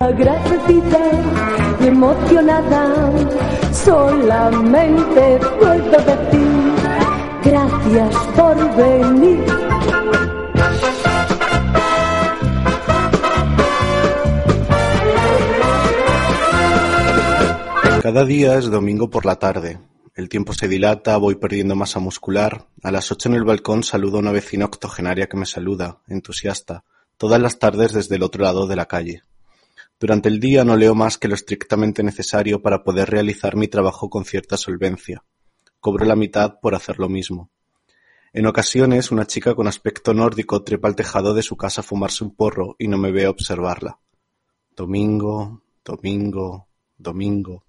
Agradecida y emocionada, solamente puedo decir gracias por venir. Cada día es domingo por la tarde. El tiempo se dilata, voy perdiendo masa muscular. A las ocho en el balcón saludo a una vecina octogenaria que me saluda, entusiasta, todas las tardes desde el otro lado de la calle. Durante el día no leo más que lo estrictamente necesario para poder realizar mi trabajo con cierta solvencia. Cobro la mitad por hacer lo mismo. En ocasiones, una chica con aspecto nórdico trepa al tejado de su casa a fumarse un porro y no me ve observarla. Domingo, domingo, domingo.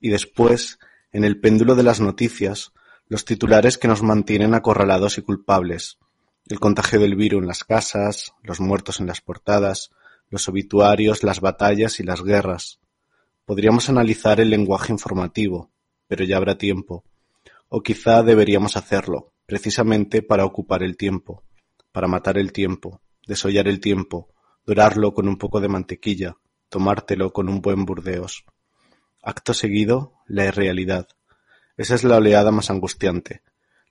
Y después, en el péndulo de las noticias, los titulares que nos mantienen acorralados y culpables. El contagio del virus en las casas, los muertos en las portadas, los obituarios, las batallas y las guerras. Podríamos analizar el lenguaje informativo, pero ya habrá tiempo. O quizá deberíamos hacerlo, precisamente para ocupar el tiempo, para matar el tiempo, desollar el tiempo, dorarlo con un poco de mantequilla, tomártelo con un buen burdeos. Acto seguido, la irrealidad. Esa es la oleada más angustiante,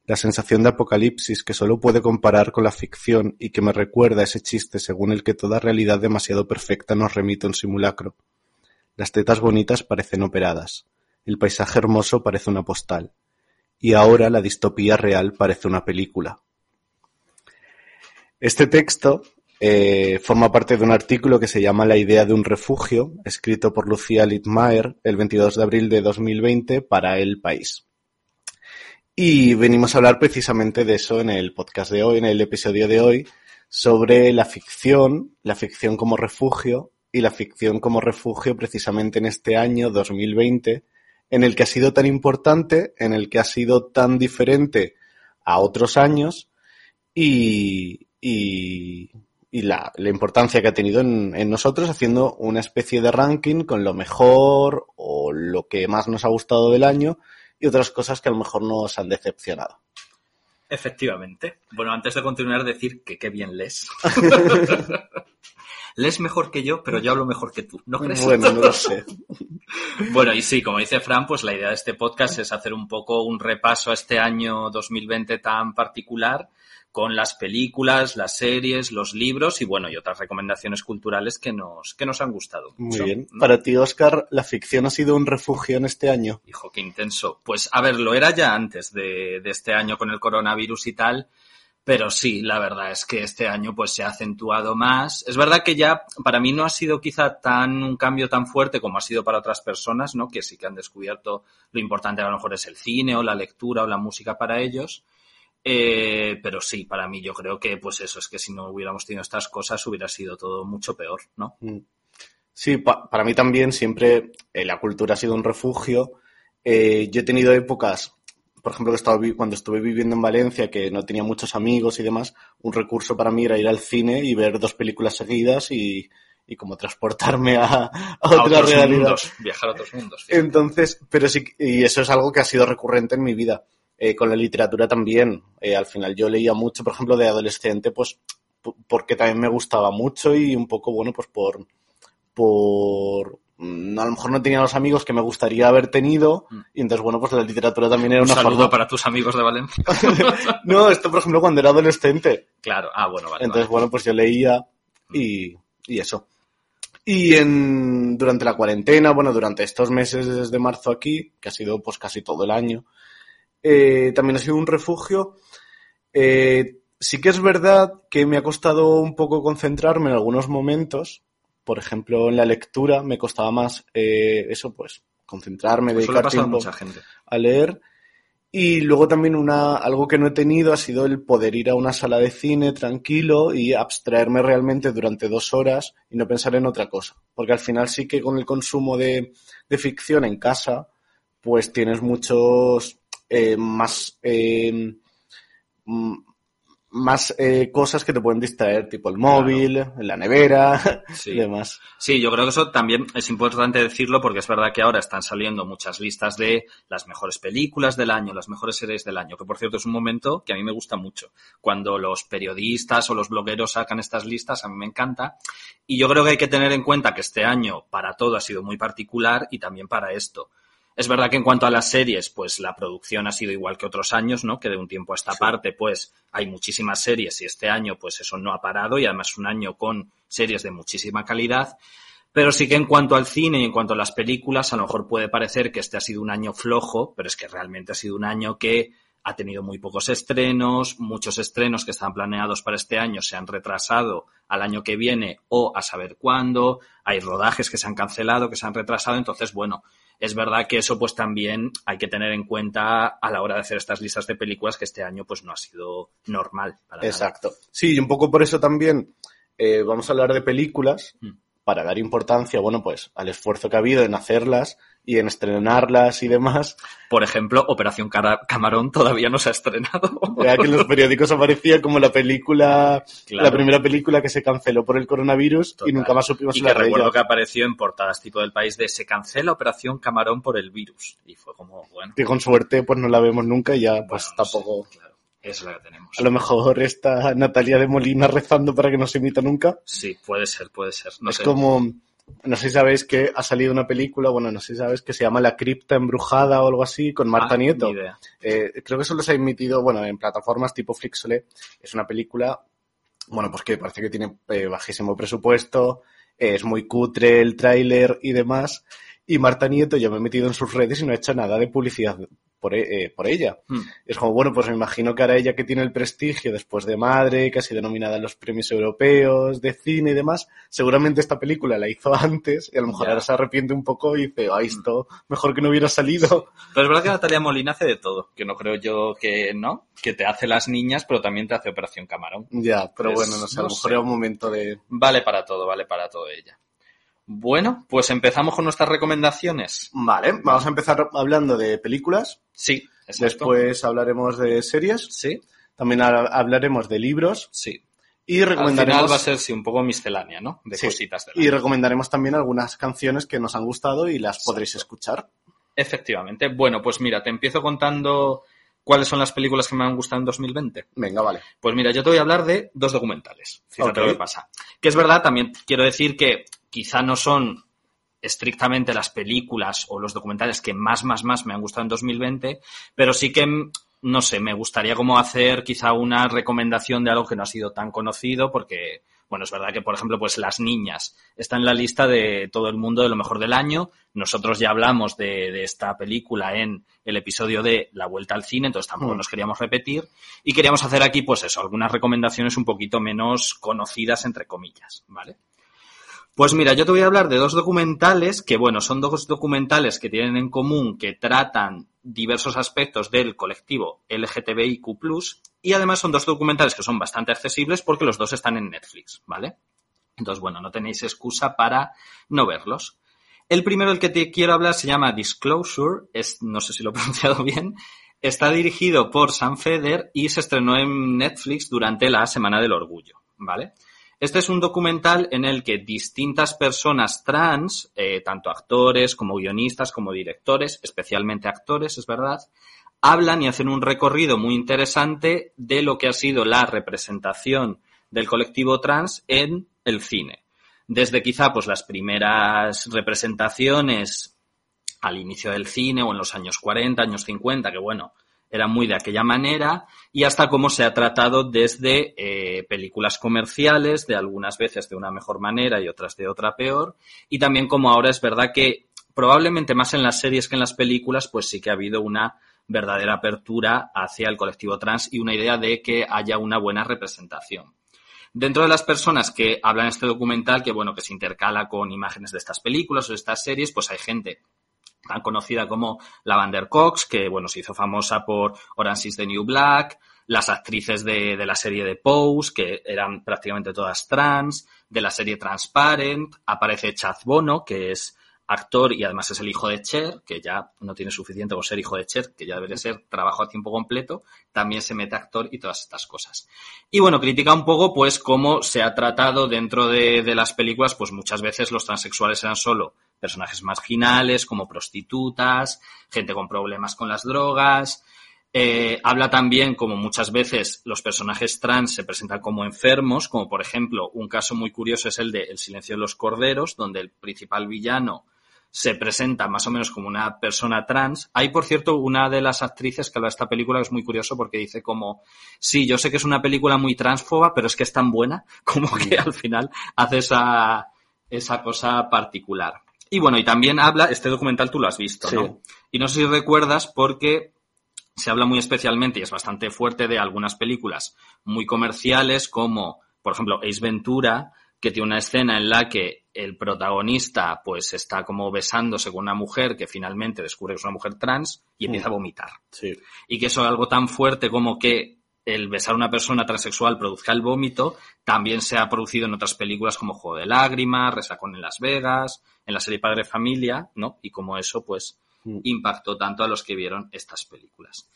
la sensación de apocalipsis que solo puede comparar con la ficción y que me recuerda ese chiste según el que toda realidad demasiado perfecta nos remite un simulacro. Las tetas bonitas parecen operadas, el paisaje hermoso parece una postal, y ahora la distopía real parece una película. Este texto eh, forma parte de un artículo que se llama La idea de un refugio, escrito por Lucía Littmaer el 22 de abril de 2020 para El País. Y venimos a hablar precisamente de eso en el podcast de hoy, en el episodio de hoy, sobre la ficción, la ficción como refugio y la ficción como refugio precisamente en este año 2020, en el que ha sido tan importante, en el que ha sido tan diferente a otros años y, y, y la, la, importancia que ha tenido en, en, nosotros haciendo una especie de ranking con lo mejor o lo que más nos ha gustado del año y otras cosas que a lo mejor nos han decepcionado. Efectivamente. Bueno, antes de continuar, decir que qué bien lees. lees mejor que yo, pero yo hablo mejor que tú, ¿no crees? Bueno, no lo sé. bueno, y sí, como dice Fran, pues la idea de este podcast es hacer un poco un repaso a este año 2020 tan particular con las películas, las series, los libros y bueno, y otras recomendaciones culturales que nos, que nos han gustado. Muy bien. ¿no? Para ti, Oscar, ¿la ficción ha sido un refugio en este año? Hijo, qué intenso. Pues a ver, lo era ya antes de, de este año con el coronavirus y tal. Pero sí, la verdad es que este año pues se ha acentuado más. Es verdad que ya para mí no ha sido quizá tan un cambio tan fuerte como ha sido para otras personas, ¿no? Que sí que han descubierto lo importante a lo mejor es el cine o la lectura o la música para ellos. Eh, pero sí, para mí yo creo que pues eso, es que si no hubiéramos tenido estas cosas hubiera sido todo mucho peor, ¿no? Sí, pa para mí también siempre eh, la cultura ha sido un refugio. Eh, yo he tenido épocas, por ejemplo, que estaba cuando estuve viviendo en Valencia, que no tenía muchos amigos y demás, un recurso para mí era ir al cine y ver dos películas seguidas y, y como transportarme a, a, a otra otros realidad. Mundos, viajar a otros mundos. Fíjate. Entonces, pero sí, y eso es algo que ha sido recurrente en mi vida. Eh, con la literatura también. Eh, al final yo leía mucho, por ejemplo, de adolescente, pues porque también me gustaba mucho y un poco, bueno, pues por, por, mm, a lo mejor no tenía los amigos que me gustaría haber tenido Mm. y entonces, bueno, pues la literatura también era Un una saludo forma... para tus amigos de Valencia. no, esto, por ejemplo, cuando era adolescente. claro, ah, bueno, vale. Entonces, vale. bueno, pues yo leía y, y eso. Y en, durante la cuarentena, bueno, durante estos meses desde marzo aquí, que ha sido pues casi todo el año, eh, también ha sido un refugio. Eh, sí que es verdad que me ha costado un poco concentrarme en algunos momentos. Por ejemplo, en la lectura me costaba más eh, eso, pues, concentrarme, le dedicar a tiempo mucha gente. a leer. Y luego también una, algo que no he tenido ha sido el poder ir a una sala de cine tranquilo y abstraerme realmente durante dos horas y no pensar en otra cosa. Porque al final sí que con el consumo de, de ficción en casa, pues tienes muchos eh, más eh, más eh, cosas que te pueden distraer, tipo el móvil, la nevera Sí. y demás. Sí, yo creo que eso también es importante decirlo porque es verdad que ahora están saliendo muchas listas de las mejores películas del año, las mejores series del año, que por cierto es un momento que a mí me gusta mucho. Cuando los periodistas o los blogueros sacan estas listas, a mí me encanta. Y yo creo que hay que tener en cuenta que este año para todo ha sido muy particular y también para esto. Es verdad que en cuanto a las series, pues la producción ha sido igual que otros años, ¿no? Que de un tiempo a esta parte, pues hay muchísimas series y este año, pues eso no ha parado y además un año con series de muchísima calidad. Pero sí que en cuanto al cine y en cuanto a las películas, a lo mejor puede parecer que este ha sido un año flojo, pero es que realmente ha sido un año que ha tenido muy pocos estrenos, muchos estrenos que estaban planeados para este año se han retrasado al año que viene o a saber cuándo, hay rodajes que se han cancelado, que se han retrasado, entonces bueno, es verdad que eso pues también hay que tener en cuenta a la hora de hacer estas listas de películas que este año pues no ha sido normal. Para nada. Exacto. Sí, y un poco por eso también eh, vamos a hablar de películas Mm. para dar importancia, bueno, pues al esfuerzo que ha habido en hacerlas y en estrenarlas y demás. Por ejemplo, Operación Camarón todavía no se ha estrenado. Ya que en los periódicos aparecía como la película, Claro. la primera película que se canceló por el coronavirus Total. y nunca más supimos Y que hablar de recuerdo ella. que apareció en portadas tipo del país de se cancela Operación Camarón por el virus. Y fue como, bueno. Que con suerte pues no la vemos nunca y ya pues sé, tampoco... claro, es la que tenemos. A lo mejor está Natalia de Molina rezando para que no se emita nunca. Sí, puede ser, puede ser. No es sé. como, no sé si sabéis que ha salido una película, bueno, no sé si sabéis que se llama La cripta embrujada o algo así, con Marta Ah, Nieto. Eh, creo que solo se ha emitido, bueno, en plataformas tipo Flixolé. Es una película, bueno, pues que parece que tiene eh, bajísimo presupuesto, eh, es muy cutre el tráiler y demás. Y Marta Nieto, yo me he metido en sus redes y no ha hecho nada de publicidad por, e- eh, por ella. Hmm. Es como, bueno, pues me imagino que ahora ella que tiene el prestigio después de Madre, que ha sido nominada en los premios europeos de cine y demás, seguramente esta película la hizo antes y a lo mejor Ya. ahora se arrepiente un poco y dice, ay, esto mejor que no hubiera salido. Pero es verdad que Natalia Molina hace de todo. Que no creo yo que no. Que te hace las niñas, pero también te hace Operación Camarón. Ya, pero Pues, bueno, no sé, a lo no mejor sé. era un momento de... Vale para todo, vale para todo ella. Bueno, pues empezamos con nuestras recomendaciones. Vale, vamos a empezar hablando de películas, Sí, exacto. después hablaremos de series, Sí, también ha- hablaremos de libros sí. y Al recomendaremos, final va a ser sí, un poco miscelánea, ¿no? De Sí. cositas de la y recomendaremos también algunas canciones que nos han gustado y las podréis escuchar. Efectivamente. Bueno, pues mira, te empiezo contando cuáles son las películas que me han gustado en 2020. Venga, vale. Pues mira, yo te voy a hablar de dos documentales. Fíjate lo que pasa. Que es verdad, también quiero decir que quizá no son estrictamente las películas o los documentales que más, más, más me han gustado en 2020, pero sí que, no sé, me gustaría como hacer quizá una recomendación de algo que no ha sido tan conocido porque, bueno, es verdad que, por ejemplo, pues Las Niñas está en la lista de todo el mundo de lo mejor del año. Nosotros ya hablamos de, de esta película en el episodio de La Vuelta al Cine, entonces tampoco Mm. nos queríamos repetir. Y queríamos hacer aquí, pues eso, algunas recomendaciones un poquito menos conocidas, entre comillas, ¿vale? Pues mira, yo te voy a hablar de dos documentales que, bueno, son dos documentales que tienen en común que tratan diversos aspectos del colectivo LGTBIQ+, y además son dos documentales que son bastante accesibles porque los dos están en Netflix, ¿vale? Entonces, bueno, no tenéis excusa para no verlos. El primero del que te quiero hablar se llama Disclosure, es, no sé si lo he pronunciado bien, está dirigido por Sam Feder y se estrenó en Netflix durante la Semana del Orgullo, ¿vale? Este es un documental en el que distintas personas trans, eh, tanto actores como guionistas, como directores, especialmente actores, es verdad, hablan y hacen un recorrido muy interesante de lo que ha sido la representación del colectivo trans en el cine. Desde quizá pues las primeras representaciones al inicio del cine o en los años 40, años 50, que bueno, era muy de aquella manera, y hasta cómo se ha tratado desde eh, películas comerciales, de algunas veces de una mejor manera y otras de otra peor, y también como ahora es verdad que probablemente más en las series que en las películas, pues sí que ha habido una verdadera apertura hacia el colectivo trans y una idea de que haya una buena representación. Dentro de las personas que hablan este documental, que bueno, que se intercala con imágenes de estas películas o de estas series, pues hay gente tan conocida como Lavander Cox, que bueno, se hizo famosa por Orange is the New Black, las actrices de, de la serie de Pose, que eran prácticamente todas trans, de la serie Transparent, aparece Chad Bono, que es actor y además es el hijo de Cher, que ya no tiene suficiente por ser hijo de Cher, que ya debería ser trabajo a tiempo completo, también se mete actor y todas estas cosas. Y bueno, critica un poco pues cómo se ha tratado dentro de, de las películas, pues muchas veces los transexuales eran solo personajes marginales, como prostitutas, gente con problemas con las drogas, eh, habla también como muchas veces los personajes trans se presentan como enfermos, como por ejemplo un caso muy curioso es el de El silencio de los corderos, donde el principal villano se presenta más o menos como una persona trans. Hay, por cierto, una de las actrices que habla de esta película que es muy curioso porque dice como, sí, yo sé que es una película muy transfoba, pero es que es tan buena como que al final hace esa, esa cosa particular. Y bueno, y también habla, este documental tú lo has visto, Sí. ¿no? Y no sé si recuerdas porque se habla muy especialmente y es bastante fuerte de algunas películas muy comerciales como, por ejemplo, Ace Ventura, que tiene una escena en la que el protagonista pues está como besándose con una mujer que finalmente descubre que es una mujer trans y empieza a vomitar. Sí. Y que eso es algo tan fuerte como que el besar a una persona transexual produzca el vómito, también se ha producido en otras películas como Juego de Lágrimas, Resacón en Las Vegas, en la serie Padre Familia, ¿no? Y como eso, pues, Mm. impactó tanto a los que vieron estas películas.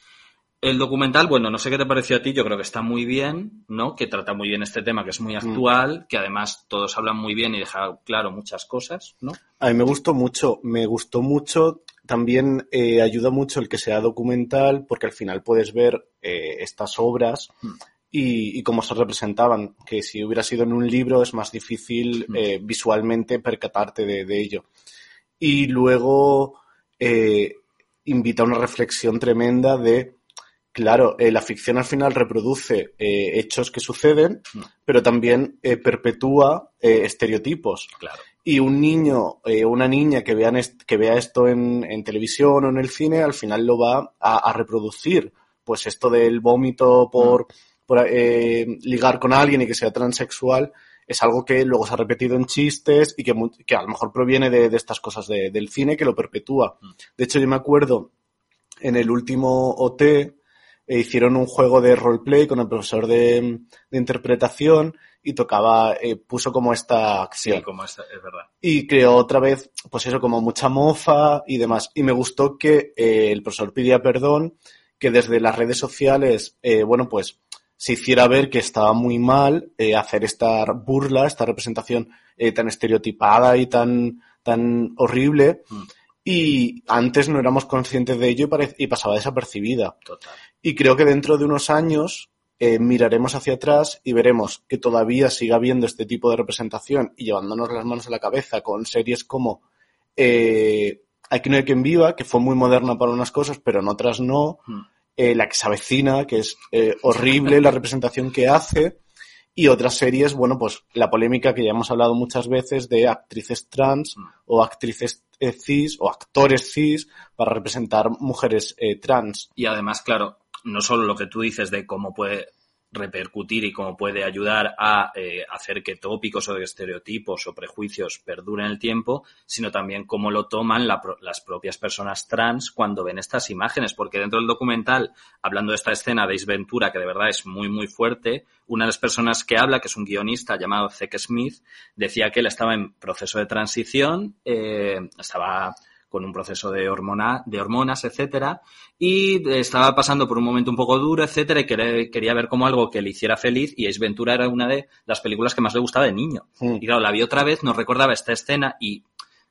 El documental, bueno, no sé qué te pareció a ti, yo creo que está muy bien, ¿no? Que trata muy bien este tema, que es muy actual, que además todos hablan muy bien y deja claro muchas cosas, ¿no? A mí me gustó mucho, me gustó mucho, también eh, ayuda mucho el que sea documental, porque al final puedes ver eh, estas obras Mm. y, y cómo se representaban, que si hubiera sido en un libro es más difícil Mm. eh, visualmente percatarte de, de ello. Y luego invita a una reflexión tremenda de, claro, eh, la ficción al final reproduce eh, hechos que suceden, Mm. pero también eh, perpetúa estereotipos. Claro. Y un niño o una niña que, vean que vea esto en, en televisión o en el cine, al final lo va a, a reproducir. Pues esto del vómito por, por, eh, ligar con alguien y que sea transexual es algo que luego se ha repetido en chistes y que, que a lo mejor proviene de, de estas cosas de- del cine que lo perpetúa. De hecho, yo me acuerdo en el último OT eh, hicieron un juego de roleplay con el profesor de, de interpretación y tocaba, eh, puso como esta acción Sí, como esta, es verdad. y creó otra vez, pues eso, como mucha mofa y demás. Y me gustó que eh, el profesor pidiera perdón, que desde las redes sociales, eh, bueno, pues se hiciera ver que estaba muy mal eh, hacer esta burla, esta representación eh, tan estereotipada y tan, tan horrible. Mm. Y antes no éramos conscientes de ello y, pasaba desapercibida. Total. Y creo que dentro de unos años eh, miraremos hacia atrás y veremos que todavía sigue habiendo este tipo de representación y llevándonos las manos a la cabeza con series como eh, Aquí no hay quien viva, que fue muy moderna para unas cosas, pero en otras no. Mm. Eh, la que se avecina, que es eh, horrible la representación que hace. Y otras series, bueno, pues la polémica que ya hemos hablado muchas veces de actrices trans Mm. o actrices cis o actores cis para representar mujeres eh, trans. Y además, claro, no solo lo que tú dices de cómo puede repercutir y cómo puede ayudar a eh, hacer que tópicos o estereotipos o prejuicios perduren el tiempo, sino también cómo lo toman las propias personas trans cuando ven estas imágenes, porque dentro del documental, hablando de esta escena de Ace Ventura, que de verdad es muy, muy fuerte, una de las personas que habla, que es un guionista llamado Zeke Smith, decía que él estaba en proceso de transición, eh, estaba con un proceso de, hormona, de hormonas, etcétera, y estaba pasando por un momento un poco duro, etcétera, y quería, quería ver como algo que le hiciera feliz, y Ace Ventura era una de las películas que más le gustaba de niño. Mm. Y claro, la vi otra vez, nos recordaba esta escena, y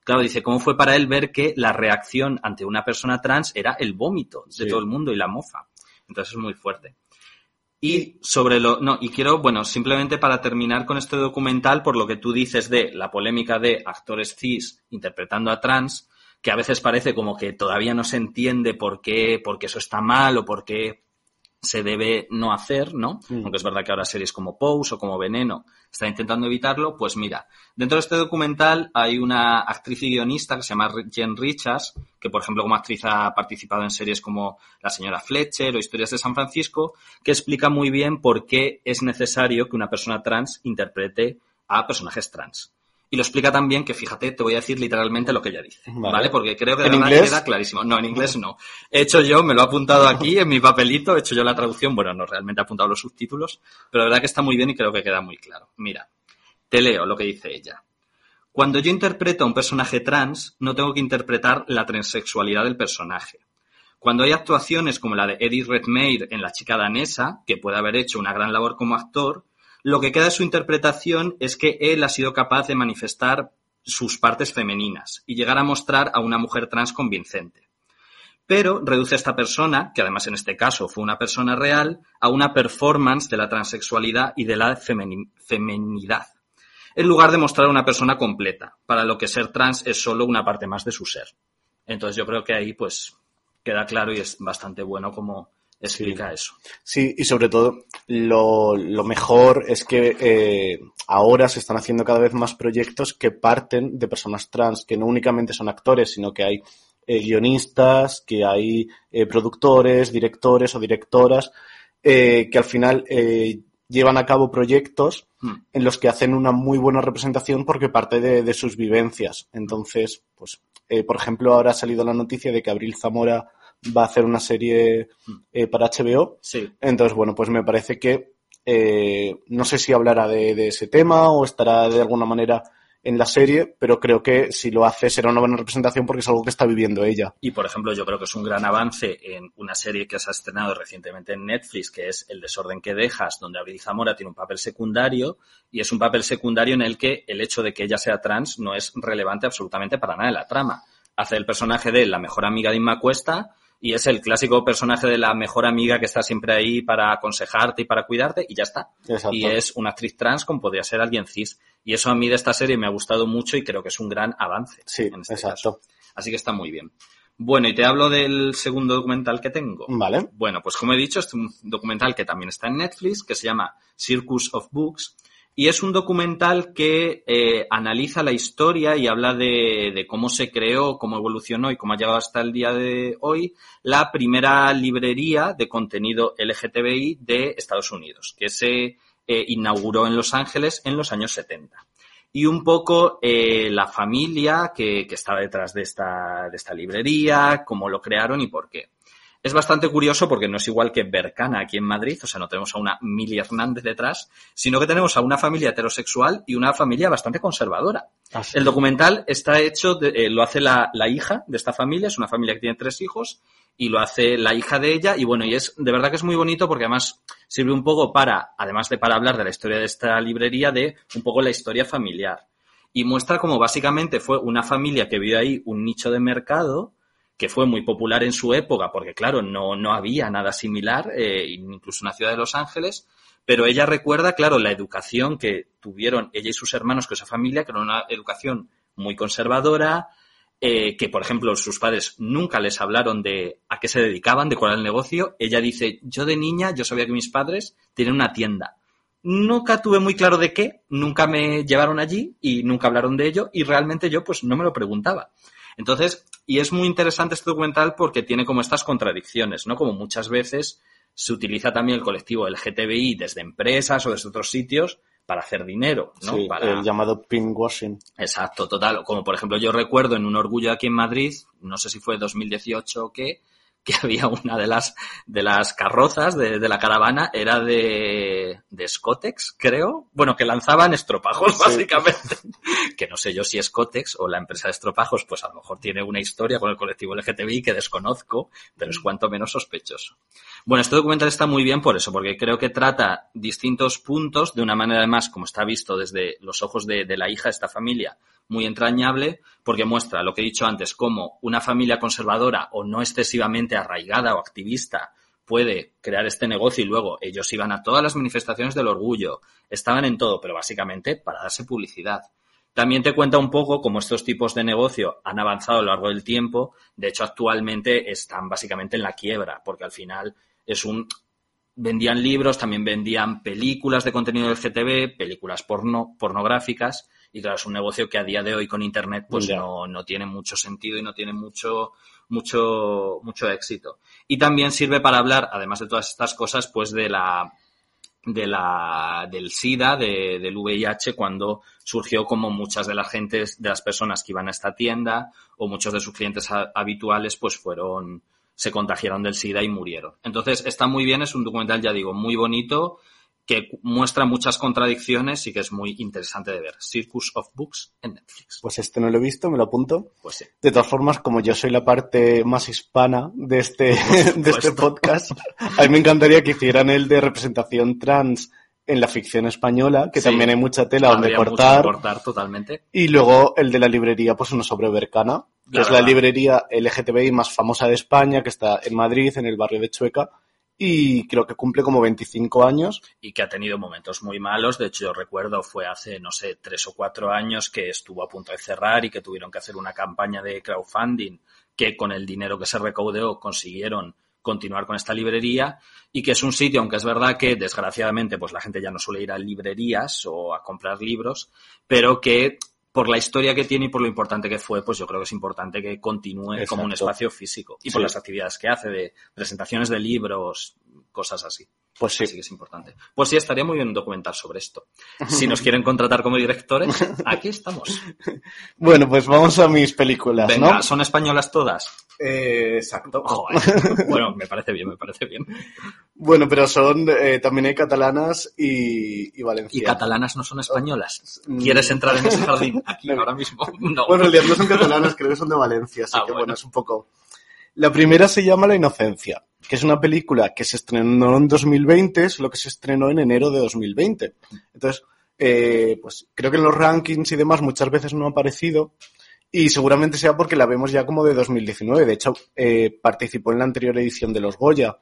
claro, dice, ¿cómo fue para él ver que la reacción ante una persona trans era el vómito de Sí. todo el mundo y la mofa? Entonces es muy fuerte. Y sobre lo, no, y quiero, bueno, simplemente para terminar con este documental, por lo que tú dices de la polémica de actores cis interpretando a trans, que a veces parece como que todavía no se entiende por qué, por qué eso está mal o por qué se debe no hacer, ¿no? Mm. Aunque es verdad que ahora series como Pose o como Veneno están intentando evitarlo, pues mira, dentro de este documental hay una actriz y guionista que se llama Jen Richards, que por ejemplo como actriz ha participado en series como La señora Fletcher o Historias de San Francisco, que explica muy bien por qué es necesario que una persona trans interprete a personajes trans. Y lo explica también que, fíjate, te voy a decir literalmente lo que ella dice, ¿vale? Vale. Porque creo que de ¿En verdad inglés? queda clarísimo. No, en inglés no. He hecho yo, me lo he apuntado aquí en mi papelito, he hecho yo la traducción, bueno, no, realmente he apuntado los subtítulos, pero la verdad que está muy bien y creo que queda muy claro. Mira, te leo lo que dice ella. Cuando yo interpreto a un personaje trans, no tengo que interpretar la transexualidad del personaje. Cuando hay actuaciones como la de Eddie Redmayne en La chica danesa, que puede haber hecho una gran labor como actor, lo que queda de su interpretación es que él ha sido capaz de manifestar sus partes femeninas y llegar a mostrar a una mujer trans convincente. Pero reduce a esta persona, que además en este caso fue una persona real, a una performance de la transexualidad y de la femeni- femenidad, en lugar de mostrar a una persona completa, para lo que ser trans es solo una parte más de su ser. Entonces yo creo que ahí pues queda claro y es bastante bueno como explica eso. Sí, y sobre todo lo, lo mejor es que eh, ahora se están haciendo cada vez más proyectos que parten de personas trans, que no únicamente son actores, sino que hay eh, guionistas, que hay eh, productores, directores o directoras, que al final eh, llevan a cabo proyectos Hmm. en los que hacen una muy buena representación porque parte de, de sus vivencias. Entonces, pues, por ejemplo, ahora ha salido la noticia de que Abril Zamora va a hacer una serie eh, para HBO. Sí, Entonces, bueno, pues me parece que eh, no sé si hablará de, de ese tema o estará de alguna manera en la serie, pero creo que si lo hace será una buena representación porque es algo que está viviendo ella. Y, por ejemplo, yo creo que es un gran avance en una serie que se ha estrenado recientemente en Netflix, que es El desorden que dejas, donde Abril Zamora tiene un papel secundario, y es un papel secundario en el que el hecho de que ella sea trans no es relevante absolutamente para nada en la trama. Hace el personaje de la mejor amiga de Inma Cuesta, y es el clásico personaje de la mejor amiga que está siempre ahí para aconsejarte y para cuidarte, y ya está. Exacto. Y es una actriz trans como podría ser alguien cis. Y eso a mí de esta serie me ha gustado mucho y creo que es un gran avance. Sí, en este exacto. caso. Así que está muy bien. Bueno, y te hablo del segundo documental que tengo. Vale. Bueno, pues como he dicho, es un documental que también está en Netflix, que se llama Circus of Books, y es un documental que eh, analiza la historia y habla de, cómo se creó, cómo evolucionó y cómo ha llegado hasta el día de hoy la primera librería de contenido LGTBI de Estados Unidos, que se eh, inauguró en Los Ángeles en los años 70 y un poco eh, la familia que, que estaba detrás de esta, de esta librería, cómo lo crearon y por qué. Es bastante curioso porque no es igual que Bercana aquí en Madrid, o sea, no tenemos a una Mili Hernández detrás, sino que tenemos a una familia heterosexual y una familia bastante conservadora. El documental está hecho, de- eh, lo hace la, la hija de esta familia, es una familia que tiene tres hijos, y lo hace la hija de ella, y bueno, y es, de verdad que es muy bonito porque además sirve un poco para, además de para hablar de la historia de esta librería, de un poco la historia familiar. Y muestra como básicamente fue una familia que vio ahí un nicho de mercado, que fue muy popular en su época, porque claro, no, no había nada similar, eh, incluso en la ciudad de Los Ángeles, pero ella recuerda, claro, la educación que tuvieron ella y sus hermanos con esa familia, que era una educación muy conservadora, eh, que por ejemplo sus padres nunca les hablaron de a qué se dedicaban, de cuál era el negocio. Ella dice, yo de niña, yo sabía que mis padres tienen una tienda. Nunca tuve muy claro de qué, nunca me llevaron allí y nunca hablaron de ello y realmente yo pues no me lo preguntaba. Entonces, y es muy interesante este documental porque tiene como estas contradicciones, ¿no? Como muchas veces se utiliza también el colectivo LGTBI desde empresas o desde otros sitios para hacer dinero, ¿no? Sí, para... el llamado pinkwashing. Exacto, total. Como por ejemplo yo recuerdo en un orgullo aquí en Madrid, no sé si fue 2018 o qué, que había una de las, de las carrozas de, de la caravana, era de, de Scotex, creo. Bueno, que lanzaban estropajos, básicamente. que no sé yo si Scotex o la empresa de estropajos, pues a lo mejor tiene una historia con el colectivo LGTBI que desconozco, pero es cuanto menos sospechoso. Bueno, este documental está muy bien por eso, porque creo que trata distintos puntos de una manera además, como está visto desde los ojos de, de la hija de esta familia, muy entrañable, porque muestra lo que he dicho antes, cómo una familia conservadora o no excesivamente arraigada o activista puede crear este negocio y luego ellos iban a todas las manifestaciones del orgullo, estaban en todo, pero básicamente para darse publicidad. También te cuenta un poco cómo estos tipos de negocio han avanzado a lo largo del tiempo. De hecho, actualmente están básicamente en la quiebra, porque al final es un vendían libros, también vendían películas de contenido del GTV, películas porno, pornográficas, y claro, es un negocio que a día de hoy con internet pues no, no tiene mucho sentido y no tiene mucho, mucho, mucho éxito. Y también sirve para hablar, además de todas estas cosas, pues de la de la, del SIDA, de, del VIH, cuando surgió como muchas de las gentes, de las personas que iban a esta tienda o muchos de sus clientes habituales, pues fueron, se contagiaron del SIDA y murieron. Entonces, está muy bien, es un documental, ya digo, muy bonito, que muestra muchas contradicciones y que es muy interesante de ver. Circus of Books en Netflix. Pues este no lo he visto, me lo apunto. Pues sí. De todas formas, como yo soy la parte más hispana de este, de este podcast, a mí me encantaría que hicieran el de representación trans en la ficción española, que Sí. también hay mucha tela donde Habría cortar. cortar totalmente. Y luego el de la librería, pues uno sobre Bercana, que La es la librería LGTBI más famosa de España, que está en Madrid, en el barrio de Chueca, y creo que cumple como 25 años. y que ha tenido momentos muy malos. De hecho, yo recuerdo fue hace, no sé, tres o cuatro años que estuvo a punto de cerrar y que tuvieron que hacer una campaña de crowdfunding que con el dinero que se recaudó consiguieron continuar con esta librería y que es un sitio, aunque es verdad que desgraciadamente pues la gente ya no suele ir a librerías o a comprar libros, pero que por la historia que tiene y por lo importante que fue, pues yo creo que es importante que continúe como un espacio físico y por las actividades que hace de presentaciones de libros, cosas así. Pues sí. Así que es importante. Pues sí, estaría muy bien un documental sobre esto. Si nos quieren contratar como directores, aquí estamos. Bueno, pues vamos a mis películas, Venga, ¿no? ¿son españolas todas? Eh, exacto. Joder. Bueno, me parece bien, me parece bien. Bueno, pero son, eh, también hay catalanas y, y ¿Y valencianas. catalanas no son españolas? Mm. ¿Quieres entrar en ese jardín aquí No. ahora mismo? No. Bueno, en realidad no son catalanas, creo que son de Valencia, así Ah, que bueno. bueno, es un poco... La primera se llama La Inocencia, que es una película que se estrenó en 2020, solo que se estrenó en enero de 2020. Entonces, eh, pues creo que en los rankings y demás muchas veces no ha aparecido y seguramente sea porque la vemos ya como de 2019. De hecho, eh, participó en la anterior edición de los Goya.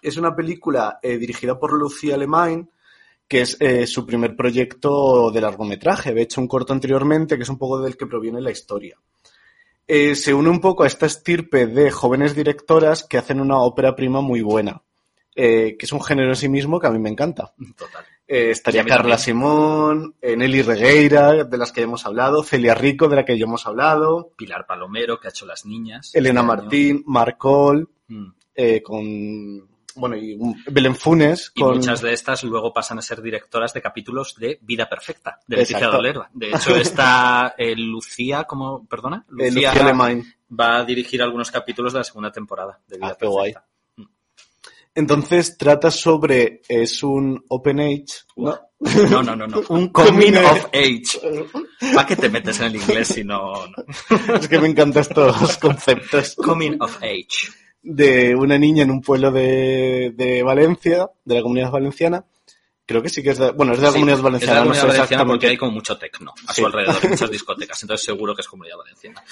Es una película eh, dirigida por Lucía Alemán, que es eh, su primer proyecto de largometraje. Había hecho un corto anteriormente, que es un poco del que proviene la historia. Eh, se une un poco a esta estirpe de jóvenes directoras que hacen una ópera prima muy buena, eh, que es un género en sí mismo que a mí me encanta. Total. Eh, estaría Carla también. Simón, Nelly Regueira, de las que ya hemos hablado, Celia Rico, de la que ya hemos hablado, Pilar Palomero, que ha hecho Las Niñas. Elena este año. Martín, Marcol, Mm. eh, con, bueno, y Belén Funes, Y muchas de estas luego pasan a ser directoras de capítulos de Vida Perfecta, de Leticia. Dolera. De hecho, está eh, Lucía, ¿cómo? Perdona? eh, Lucía Alemán. va a dirigir algunos capítulos de la segunda temporada de Vida Ah, qué guay. Perfecta. Entonces trata sobre, es un Open Age, ¿no? No, no, no, no. Un coming coming of age. ¿Para qué te metes en el inglés si no, no? es que me encantan estos conceptos. Coming of age. De una niña en un pueblo de, de Valencia, de la comunidad valenciana. Creo que sí que es de, bueno, es de la Sí, comunidad es de la valenciana, no comunidad sé valenciana porque hay como mucho tecno a Sí. su alrededor muchas discotecas, entonces seguro que es comunidad valenciana.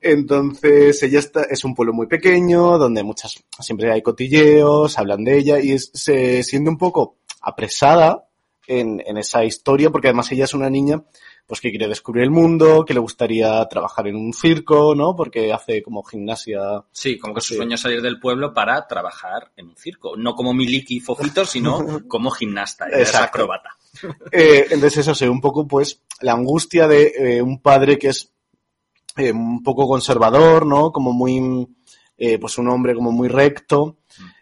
Entonces, ella está, es un pueblo muy pequeño, donde muchas, siempre hay cotilleos, hablan de ella y es- se siente un poco apresada en, en esa historia, porque además ella es una niña, pues que quiere descubrir el mundo, que le gustaría trabajar en un circo, ¿no? Porque hace como gimnasia. Sí, como que su Sí. sueño es salir del pueblo para trabajar en un circo. No como Miliki y Fofito, sino como gimnasta, es acróbata. Eh, entonces eso ve un poco, pues, la angustia de eh, un padre que es eh, un poco conservador, ¿no? Como muy, pues un hombre como muy recto.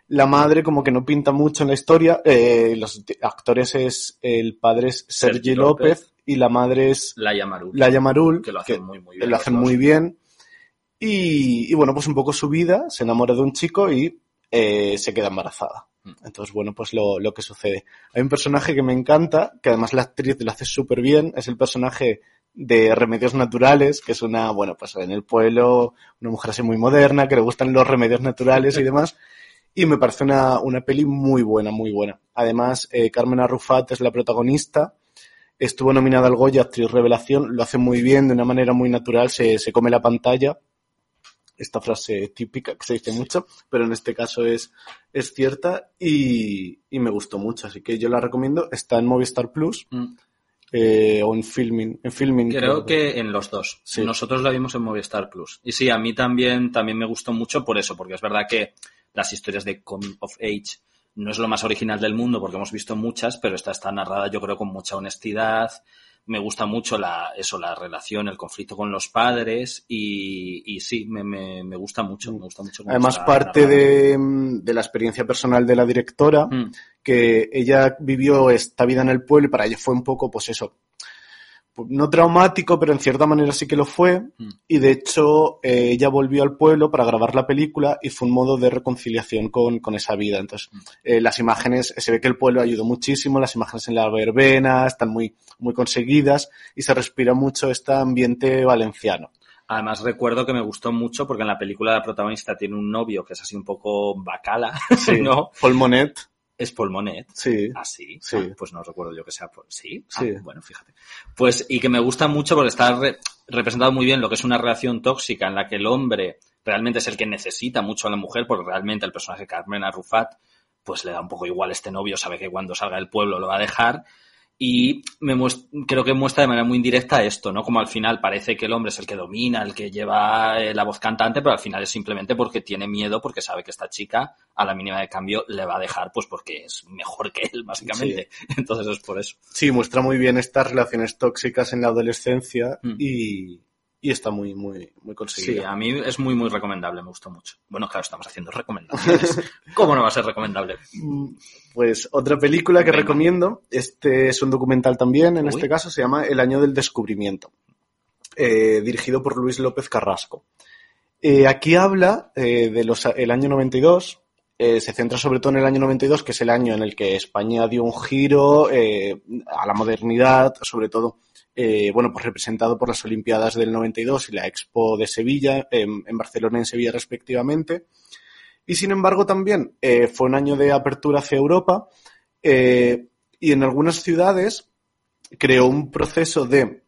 La madre como que no pinta mucho en la historia. Eh, los actores es, el padre es Sergi Sergi López, López. Y la madre es Laia Marul. Laia Marul. que lo hacen muy, muy bien. lo hacen muy bien. Y, y bueno, pues un poco su vida, se enamora de un chico y eh, se queda embarazada. Mm. Entonces, bueno, pues lo, lo que sucede. Hay un personaje que me encanta, que además la actriz lo hace súper bien, es el personaje de Remedios Naturales, que es una, bueno, pues en el pueblo, una mujer así muy moderna, que le gustan los remedios naturales y demás. Y me parece una, una peli muy buena, muy buena. Además, eh, Carmen Arrufat es la protagonista. Estuvo nominada al Goya Actriz Revelación. Lo hace muy bien, de una manera muy natural. Se, se come la pantalla. Esta frase típica que se dice mucho, pero en este caso es, es cierta y, y me gustó mucho. Así que yo la recomiendo. Está en Movistar Plus Mm. eh, o en Filming. En Filming Creo que en los dos. Sí. Nosotros la vimos en Movistar Plus. Y sí, a mí también, también me gustó mucho por eso, porque es verdad que las historias de Coming of Age no es lo más original del mundo, porque hemos visto muchas, pero esta está narrada yo creo con mucha honestidad, me gusta mucho la, eso, la relación, el conflicto con los padres y, y sí, me, me, me gusta mucho, me gusta mucho. Además, parte de, de la experiencia personal de la directora, Mm, que ella vivió esta vida en el pueblo y para ella fue un poco, pues eso, no traumático, pero en cierta manera sí que lo fue. Mm. Y de hecho, eh, ella volvió al pueblo para grabar la película y fue un modo de reconciliación con, con esa vida. Entonces, Mm. eh, las imágenes, se ve que el pueblo ayudó muchísimo, las imágenes en la verbena están muy, muy conseguidas y se respira mucho este ambiente valenciano. Además recuerdo que me gustó mucho porque en la película la protagonista tiene un novio que es así un poco bacala, Sí, ¿no? Paul Monet, Es Paul Monet. sí. Ah, sí. Sí. Ah, pues no recuerdo yo que sea Paul. Sí. Ah, Sí. bueno, fíjate. Pues, y que me gusta mucho porque está re- representado muy bien lo que es una relación tóxica en la que el hombre realmente es el que necesita mucho a la mujer porque realmente el personaje Carmen Arrufat pues le da un poco igual este novio, sabe que cuando salga del pueblo lo va a dejar y me muest- creo que muestra de manera muy indirecta esto, ¿no? Como al final parece que el hombre es el que domina, el que lleva eh, la voz cantante, pero al final es simplemente porque tiene miedo, porque sabe que esta chica a la mínima de cambio le va a dejar, pues porque es mejor que él, básicamente. Entonces es por eso. Sí, muestra muy bien estas relaciones tóxicas en la adolescencia Mm. y, y está muy, muy, muy Sí, conseguida. a mí es muy, muy recomendable, me gustó mucho. Bueno, claro, estamos haciendo recomendaciones. ¿Cómo no va a ser recomendable? Pues otra película que Venga. recomiendo, este es un documental también, en Uy. este caso se llama El año del descubrimiento, eh, dirigido por Luis López Carrasco. Eh, aquí habla eh, de los, el año 92, eh, se centra sobre todo en el año 92, que es el año en el que España dio un giro eh, a la modernidad, sobre todo, eh, bueno, pues representado por las Olimpiadas del 92 y la Expo de Sevilla, en- en Barcelona y en Sevilla respectivamente. Y sin embargo también eh, fue un año de apertura hacia Europa eh, y en algunas ciudades creó un proceso de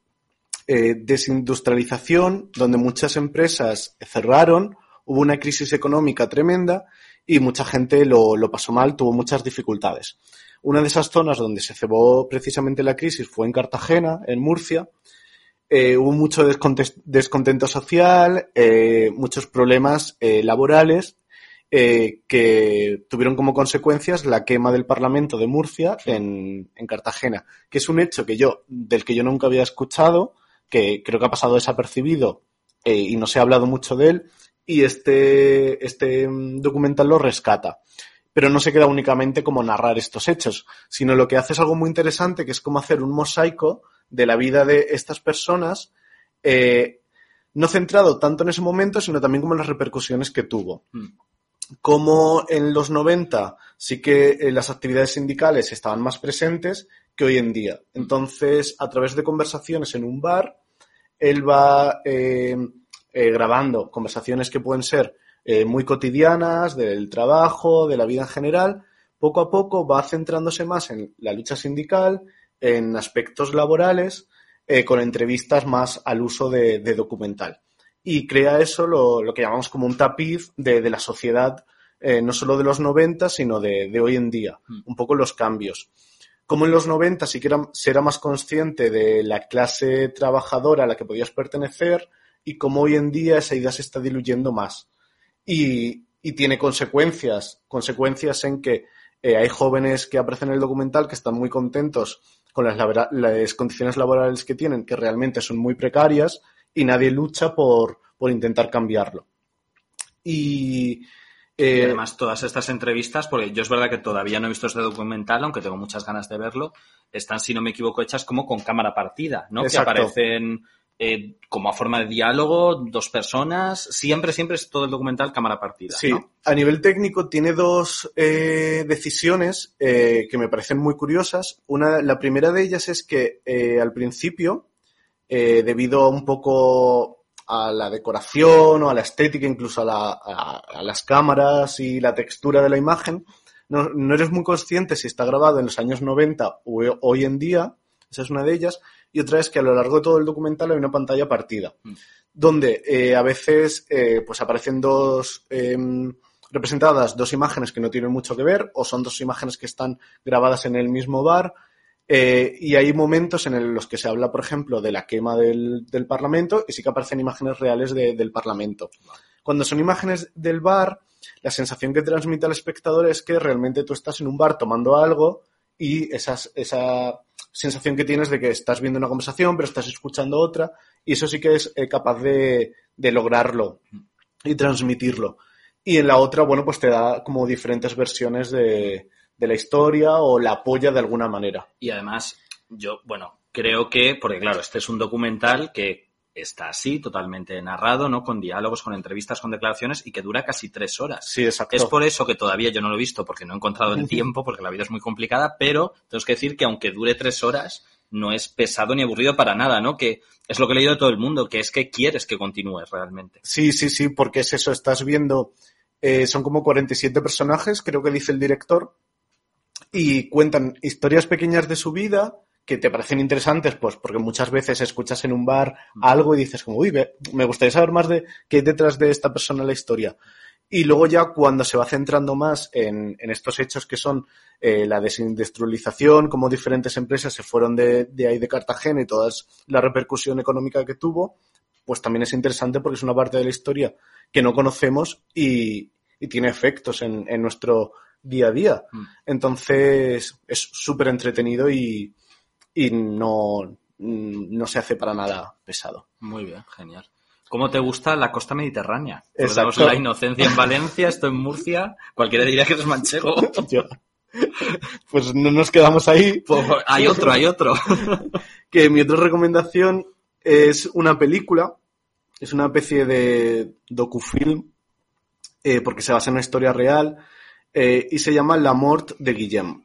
desindustrialización donde muchas empresas cerraron, hubo una crisis económica tremenda y mucha gente lo, lo pasó mal, tuvo muchas dificultades. Una de esas zonas donde se cebó precisamente la crisis fue en Cartagena, en Murcia. Eh, hubo mucho desconte- descontento social, eh, muchos problemas eh, laborales que tuvieron como consecuencias la quema del Parlamento de Murcia en, en Cartagena, que es un hecho que yo, del que yo nunca había escuchado, que creo que ha pasado desapercibido y no se ha hablado mucho de él, y este, este mm, documental lo rescata. Pero no se queda únicamente como narrar estos hechos, sino lo que hace es algo muy interesante, que es como hacer un mosaico de la vida de estas personas, eh, no centrado tanto en ese momento, sino también como en las repercusiones que tuvo Mm. como en los 90 sí que eh, las actividades sindicales estaban más presentes que hoy en día. Entonces, a través de conversaciones en un bar, él va eh, eh, grabando conversaciones que pueden ser eh, muy cotidianas, del trabajo, de la vida en general. Poco a poco va centrándose más en la lucha sindical, en aspectos laborales, eh, con entrevistas más al uso de, de documental y crea eso lo, lo que llamamos como un tapiz de, de la sociedad, eh, no solo de los 90, sino de, de hoy en día, Mm. un poco los cambios. Como en los 90 sí que era, se era más consciente de la clase trabajadora a la que podías pertenecer y como hoy en día esa idea se está diluyendo más. Y, y tiene consecuencias, consecuencias en que eh, hay jóvenes que aparecen en el documental que están muy contentos con las, las condiciones laborales que tienen, que realmente son muy precarias, y nadie lucha por, por intentar cambiarlo. Y, eh, Y además todas estas entrevistas, porque yo es verdad que todavía no he visto este documental, aunque tengo muchas ganas de verlo, están, si no me equivoco, hechas como con cámara partida, ¿no? Exacto. Que aparecen eh, como a forma de diálogo, dos personas, siempre, siempre es todo el documental cámara partida, Sí, ¿no? a nivel técnico tiene dos eh, decisiones eh, que me parecen muy curiosas. Una, la primera de ellas es que eh, al principio, debido un poco a la decoración o a la estética, incluso a, la- a- a las cámaras y la textura de la imagen, no, no eres muy consciente si está grabado en los años 90 o ho- hoy en día. Esa es una de ellas. Y otra es que a lo largo de todo el documental hay una pantalla partida, Mm. donde eh, a veces eh, pues aparecen dos em, representadas dos imágenes que no tienen mucho que ver, o son dos imágenes que están grabadas en el mismo bar. eh, y hay momentos en el- los que se habla, por ejemplo, de la quema del, del Parlamento y sí que aparecen imágenes reales de- del Parlamento. Cuando son imágenes del bar, la sensación que transmite al espectador es que realmente tú estás en un bar tomando algo y esas, esa sensación que tienes de que estás viendo una conversación, pero estás escuchando otra, y eso sí que es eh, capaz de, de lograrlo y transmitirlo. Y en la otra, bueno, pues te da como diferentes versiones de, de la historia o la apoya de alguna manera. Y además, yo, bueno, creo que, porque claro, este es un documental que está así, totalmente narrado, ¿no? Con diálogos, con entrevistas, con declaraciones y que dura casi tres horas. Sí, exacto. Es por eso que todavía yo no lo he visto porque no he encontrado el tiempo, porque la vida es muy complicada, pero tengo que decir que aunque dure tres horas, no es pesado ni aburrido para nada, ¿no? Que es lo que he leído de todo el mundo, que es que quieres que continúe realmente. Sí, sí, sí, porque es eso, estás viendo, eh, son como 47 personajes, creo que dice el director, y cuentan historias pequeñas de su vida que te parecen interesantes, pues porque muchas veces escuchas en un bar algo y dices como, uy, me gustaría saber más de qué hay detrás de esta persona en la historia. Y luego ya cuando se va centrando más en, en estos hechos que son eh, la desindustrialización, cómo diferentes empresas se fueron de, de ahí de Cartagena y toda la repercusión económica que tuvo, pues también es interesante porque es una parte de la historia que no conocemos y, y tiene efectos en, en nuestro día a día. Mm. Entonces es súper entretenido y, y no, no se hace para nada pesado. Muy bien, genial. ¿Cómo te gusta la costa mediterránea? Exacto. La inocencia en Valencia, esto en Murcia. Cualquiera diría que eres manchego. Yo- Pues no nos quedamos ahí. Pues, hay otro, hay otro. que mi otra recomendación es una película, es una especie de docufilm, eh, porque se basa en una historia real, eh, y se llama La mort de Guillem,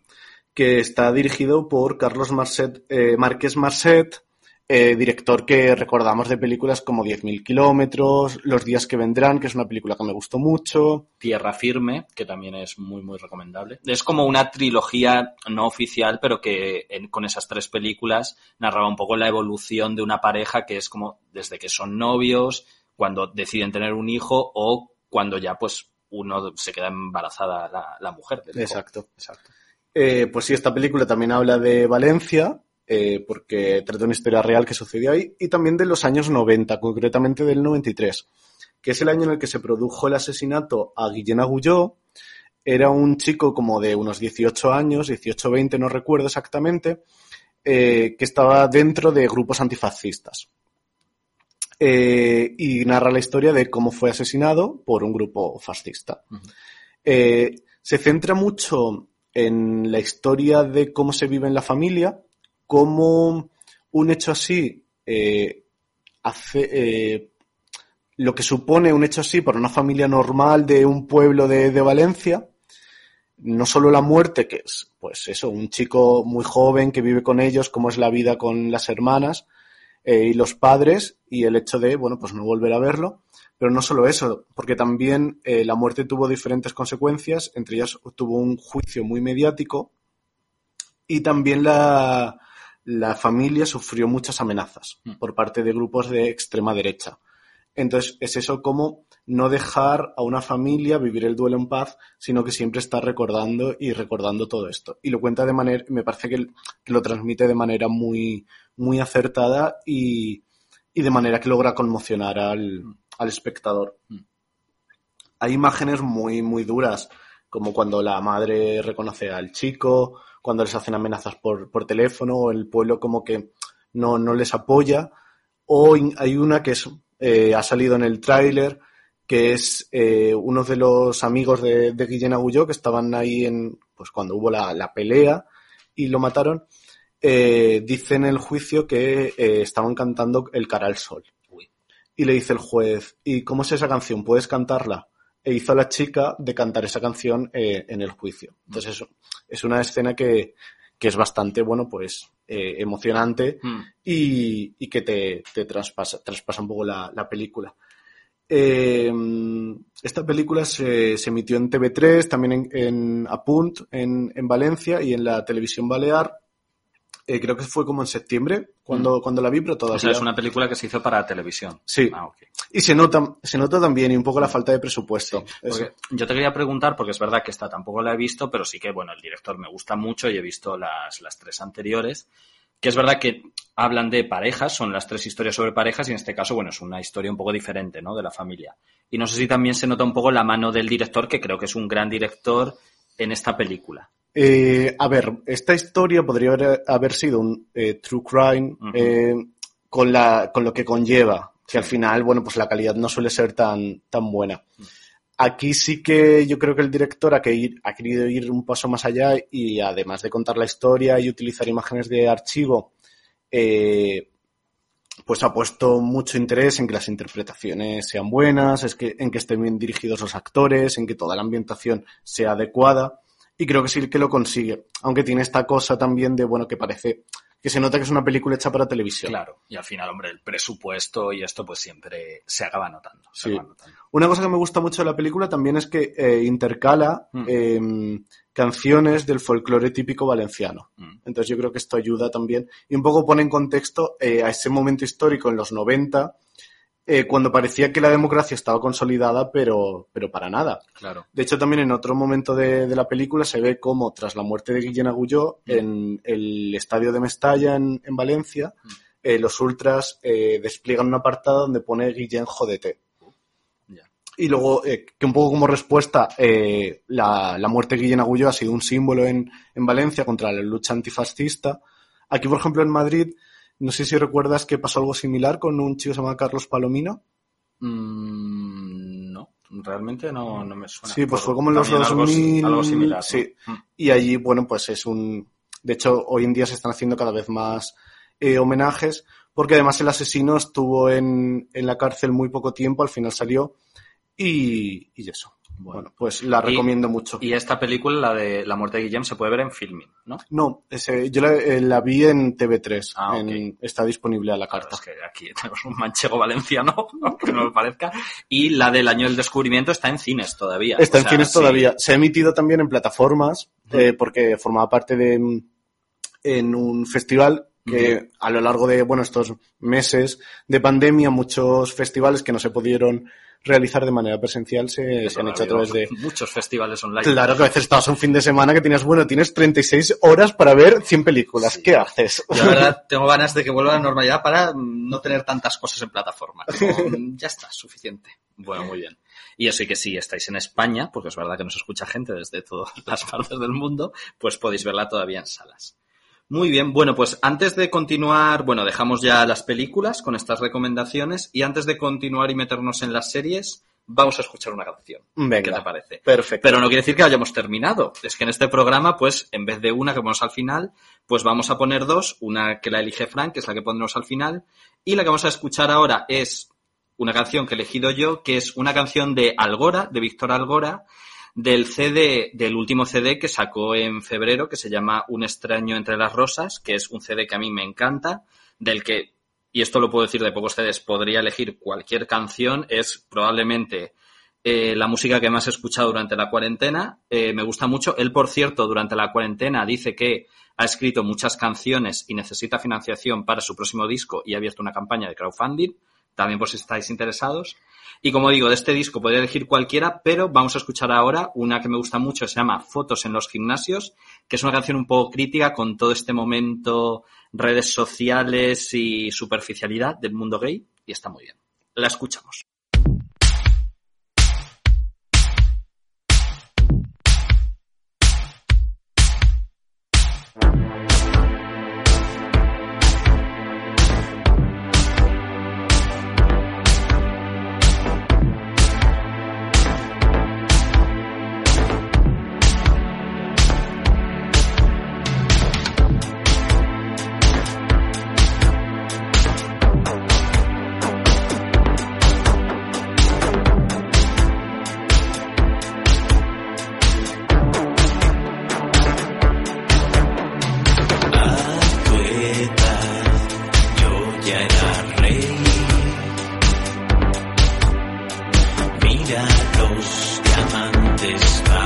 que está dirigido por Carlos Marcet, eh, Márquez Marcet, eh, director que recordamos de películas como 10.000 kilómetros, Los días que vendrán, que es una película que me gustó mucho. Tierra Firme, que también es muy, muy recomendable. Es como una trilogía no oficial, pero que en- con esas tres películas narraba un poco la evolución de una pareja que es como desde que son novios, cuando deciden tener un hijo o cuando ya pues uno se queda embarazada la, la mujer. del. Exacto, exacto. Eh, pues sí, esta película también habla de Valencia, eh, porque trata una historia real que sucedió ahí, y también de los años 90, concretamente del 93, que es el año en el que se produjo el asesinato a Guillén Agulló. Era un chico como de unos 18 años, 18 20, no recuerdo exactamente, eh, que estaba dentro de grupos antifascistas. Eh, y narra la historia de cómo fue asesinado por un grupo fascista. Eh, se centra mucho en la historia de cómo se vive en la familia, cómo un hecho así eh, hace eh, lo que supone un hecho así para una familia normal de un pueblo de, de Valencia. No solo la muerte, que es, pues eso, un chico muy joven que vive con ellos, cómo es la vida con las hermanas eh, y los padres, y el hecho de, bueno, pues no volver a verlo. Pero no solo eso, porque también eh, la muerte tuvo diferentes consecuencias, entre ellas tuvo un juicio muy mediático y también la, la familia sufrió muchas amenazas Mm. por parte de grupos de extrema derecha. Entonces, es eso como no dejar a una familia vivir el duelo en paz, sino que siempre está recordando y recordando todo esto. Y lo cuenta de manera, me parece que, que lo transmite de manera muy, muy acertada y, y de manera que logra conmocionar al, al espectador. Mm. Hay imágenes muy, muy duras, como cuando la madre reconoce al chico, cuando les hacen amenazas por, por teléfono, o el pueblo como que no, no les apoya. O in- hay una que es, eh, ha salido en el tráiler, que es eh, uno de los amigos de, de Guillén Agulló que estaban ahí en, pues cuando hubo la, la pelea y lo mataron. Eh, dice en el juicio que eh, estaban cantando El cara al sol. Uy. Y le dice el juez, ¿y cómo es esa canción? ¿Puedes cantarla? E hizo a la chica de cantar esa canción eh, en el juicio. Entonces es, es una escena que, que es bastante, bueno, pues eh, emocionante Mm. y, y que te, te traspasa, traspasa un poco la, la película. Eh, esta película se, se emitió en TV3, también en, en Apunt, en, en Valencia y en la televisión balear. Eh, creo que fue como en septiembre cuando, cuando la vi, pero todavía. O sea, es una película que se hizo para televisión. Sí. Ah, ok. Y se nota, se nota también y un poco la falta de presupuesto. Yo te quería preguntar, porque es verdad que esta tampoco la he visto, pero sí que, bueno, el director me gusta mucho y he visto las, las tres anteriores. Que es verdad que hablan de parejas, son las tres historias sobre parejas y en este caso, bueno, es una historia un poco diferente, ¿no? De la familia. Y no sé si también se nota un poco la mano del director, que creo que es un gran director en esta película. Eh, a ver, esta historia podría haber, haber sido un eh, true crime eh, con, la, con lo que conlleva, que al final, bueno, pues la calidad no suele ser tan, tan buena. Aquí sí que yo creo que el director ha, que ir- ha querido ir un paso más allá y además de contar la historia y utilizar imágenes de archivo, eh, pues ha puesto mucho interés en que las interpretaciones sean buenas, es que, en que estén bien dirigidos los actores, en que toda la ambientación sea adecuada. Y creo que sí que lo consigue. Aunque tiene esta cosa también de, bueno, que parece que se nota que es una película hecha para televisión. Claro, y al final, hombre, el presupuesto y esto pues siempre se acaba notando. Se Sí. acaba notando. Una cosa que me gusta mucho de la película también es que eh, intercala Mm. eh, canciones del folclore típico valenciano. Mm. Entonces yo creo que esto ayuda también y un poco pone en contexto eh, a ese momento histórico en los 90, eh, cuando parecía que la democracia estaba consolidada, pero, pero para nada. Claro. De hecho, también en otro momento de, de la película se ve cómo, tras la muerte de Guillén Agulló, Mm. en el estadio de Mestalla, en, en Valencia, Mm. eh, los ultras eh, despliegan una apartada donde pone Guillén jodete. Ya. Y luego, eh, que un poco como respuesta, la, la muerte de Guillén Agulló ha sido un símbolo en, en Valencia contra la lucha antifascista. Aquí, por ejemplo, en Madrid, no sé si recuerdas que pasó algo similar con un chico que se llama Carlos Palomino. Mm, no, realmente no, no me suena. Sí, pues fue como en los también algo- 2000, Algo, similar. sí. Mm. Y allí, bueno, pues es un... De hecho, hoy en día se están haciendo cada vez más eh, homenajes, porque además el asesino estuvo en, en la cárcel muy poco tiempo, al final salió, y, y eso. Bueno. Bueno, pues la Y- recomiendo mucho. Y esta película, la de La muerte de Guillem, se puede ver en filming, ¿no? No, ese, yo la, eh, la vi en TV3, Ah, en- está disponible a la Claro, carta. es que aquí tenemos un manchego valenciano, aunque no me parezca. Y la del año del descubrimiento está en cines todavía. Está O en sea, cines sí. todavía. Se ha emitido también en plataformas, eh, porque formaba parte de en un festival que a lo largo de bueno estos meses de pandemia, muchos festivales que no se pudieron realizar de manera presencial se, se han Ha hecho a través de. Muchos festivales online. Claro que a veces estabas un fin de semana que tenías, bueno, tienes 36 horas para ver 100 películas. ¿Qué haces? Yo, la verdad, tengo ganas de que vuelva a la normalidad para no tener tantas cosas en plataforma. Como, ya está, suficiente. Bueno, muy bien. Y eso y que si estáis en España, porque es verdad que nos escucha gente desde todas las partes del mundo, pues podéis verla todavía en salas. Muy bien, bueno, pues antes de continuar, bueno, dejamos ya las películas con estas recomendaciones y antes de continuar y meternos en las series, vamos a escuchar una canción. Venga. ¿Qué te parece? Perfecto. Pero no quiere decir que hayamos terminado. Es que en este programa, pues, en vez de una que ponemos al final, pues vamos a poner dos. Una que la elige Frank, que es la que pondremos al final. Y la que vamos a escuchar ahora es una canción que he elegido yo, que es una canción de Algora, de Víctor Algora, del CD, del último CD que sacó en febrero, que se llama Un extraño entre las rosas, que es un CD que a mí me encanta, del que, y esto lo puedo decir de pocos CDs, podría elegir cualquier canción, es probablemente eh, la música que más he escuchado durante la cuarentena. Eh, me gusta mucho. Él, por cierto, durante la cuarentena dice que ha escrito muchas canciones y necesita financiación para su próximo disco y ha abierto una campaña de crowdfunding, también por si estáis interesados. Y como digo, de este disco podría elegir cualquiera, pero vamos a escuchar ahora una que me gusta mucho, se llama Fotos en los gimnasios, que es una canción un poco crítica con todo este momento, redes sociales y superficialidad del mundo gay, y está muy bien. La escuchamos. Los diamantes bajo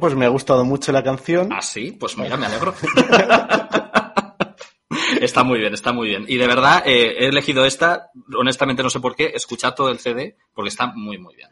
pues me ha gustado mucho la canción. ¿Ah, sí? Pues mira, me alegro. está muy bien, está muy bien. Y de verdad, eh, he elegido esta, honestamente no sé por qué, escuchad todo el CD, porque está muy, muy bien.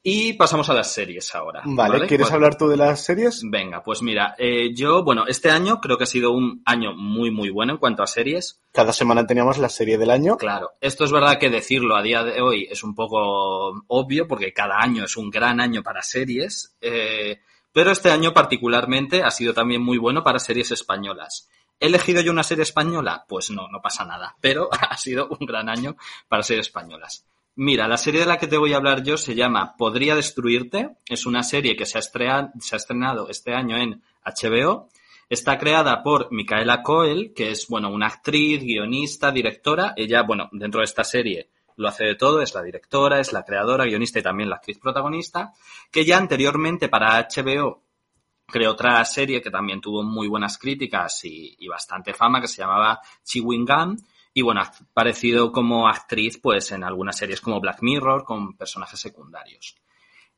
Y pasamos a las series ahora. Vale, ¿quieres Pues- hablar tú de las series? Venga, pues mira, eh, yo, bueno, este año creo que ha sido un año muy, muy bueno en cuanto a series. Cada semana teníamos la serie del año. Claro, esto es verdad que decirlo a día de hoy es un poco obvio porque cada año es un gran año para series, eh, pero este año particularmente ha sido también muy bueno para series españolas. ¿He elegido yo una serie española? Pues no, no pasa nada, pero ha sido un gran año para series españolas. Mira, la serie de la que te voy a hablar yo se llama Podría destruirte. Es una serie que se ha, estrenado este año en HBO. Está creada por Micaela Coel, que es, bueno, una actriz, guionista, directora. Ella, bueno, dentro de esta serie lo hace de todo, es la directora, es la creadora, guionista y también la actriz protagonista, que ya anteriormente para HBO creó otra serie que también tuvo muy buenas críticas y, bastante fama, que se llamaba Chewing. Y bueno, ha aparecido como actriz pues en algunas series como Black Mirror con personajes secundarios.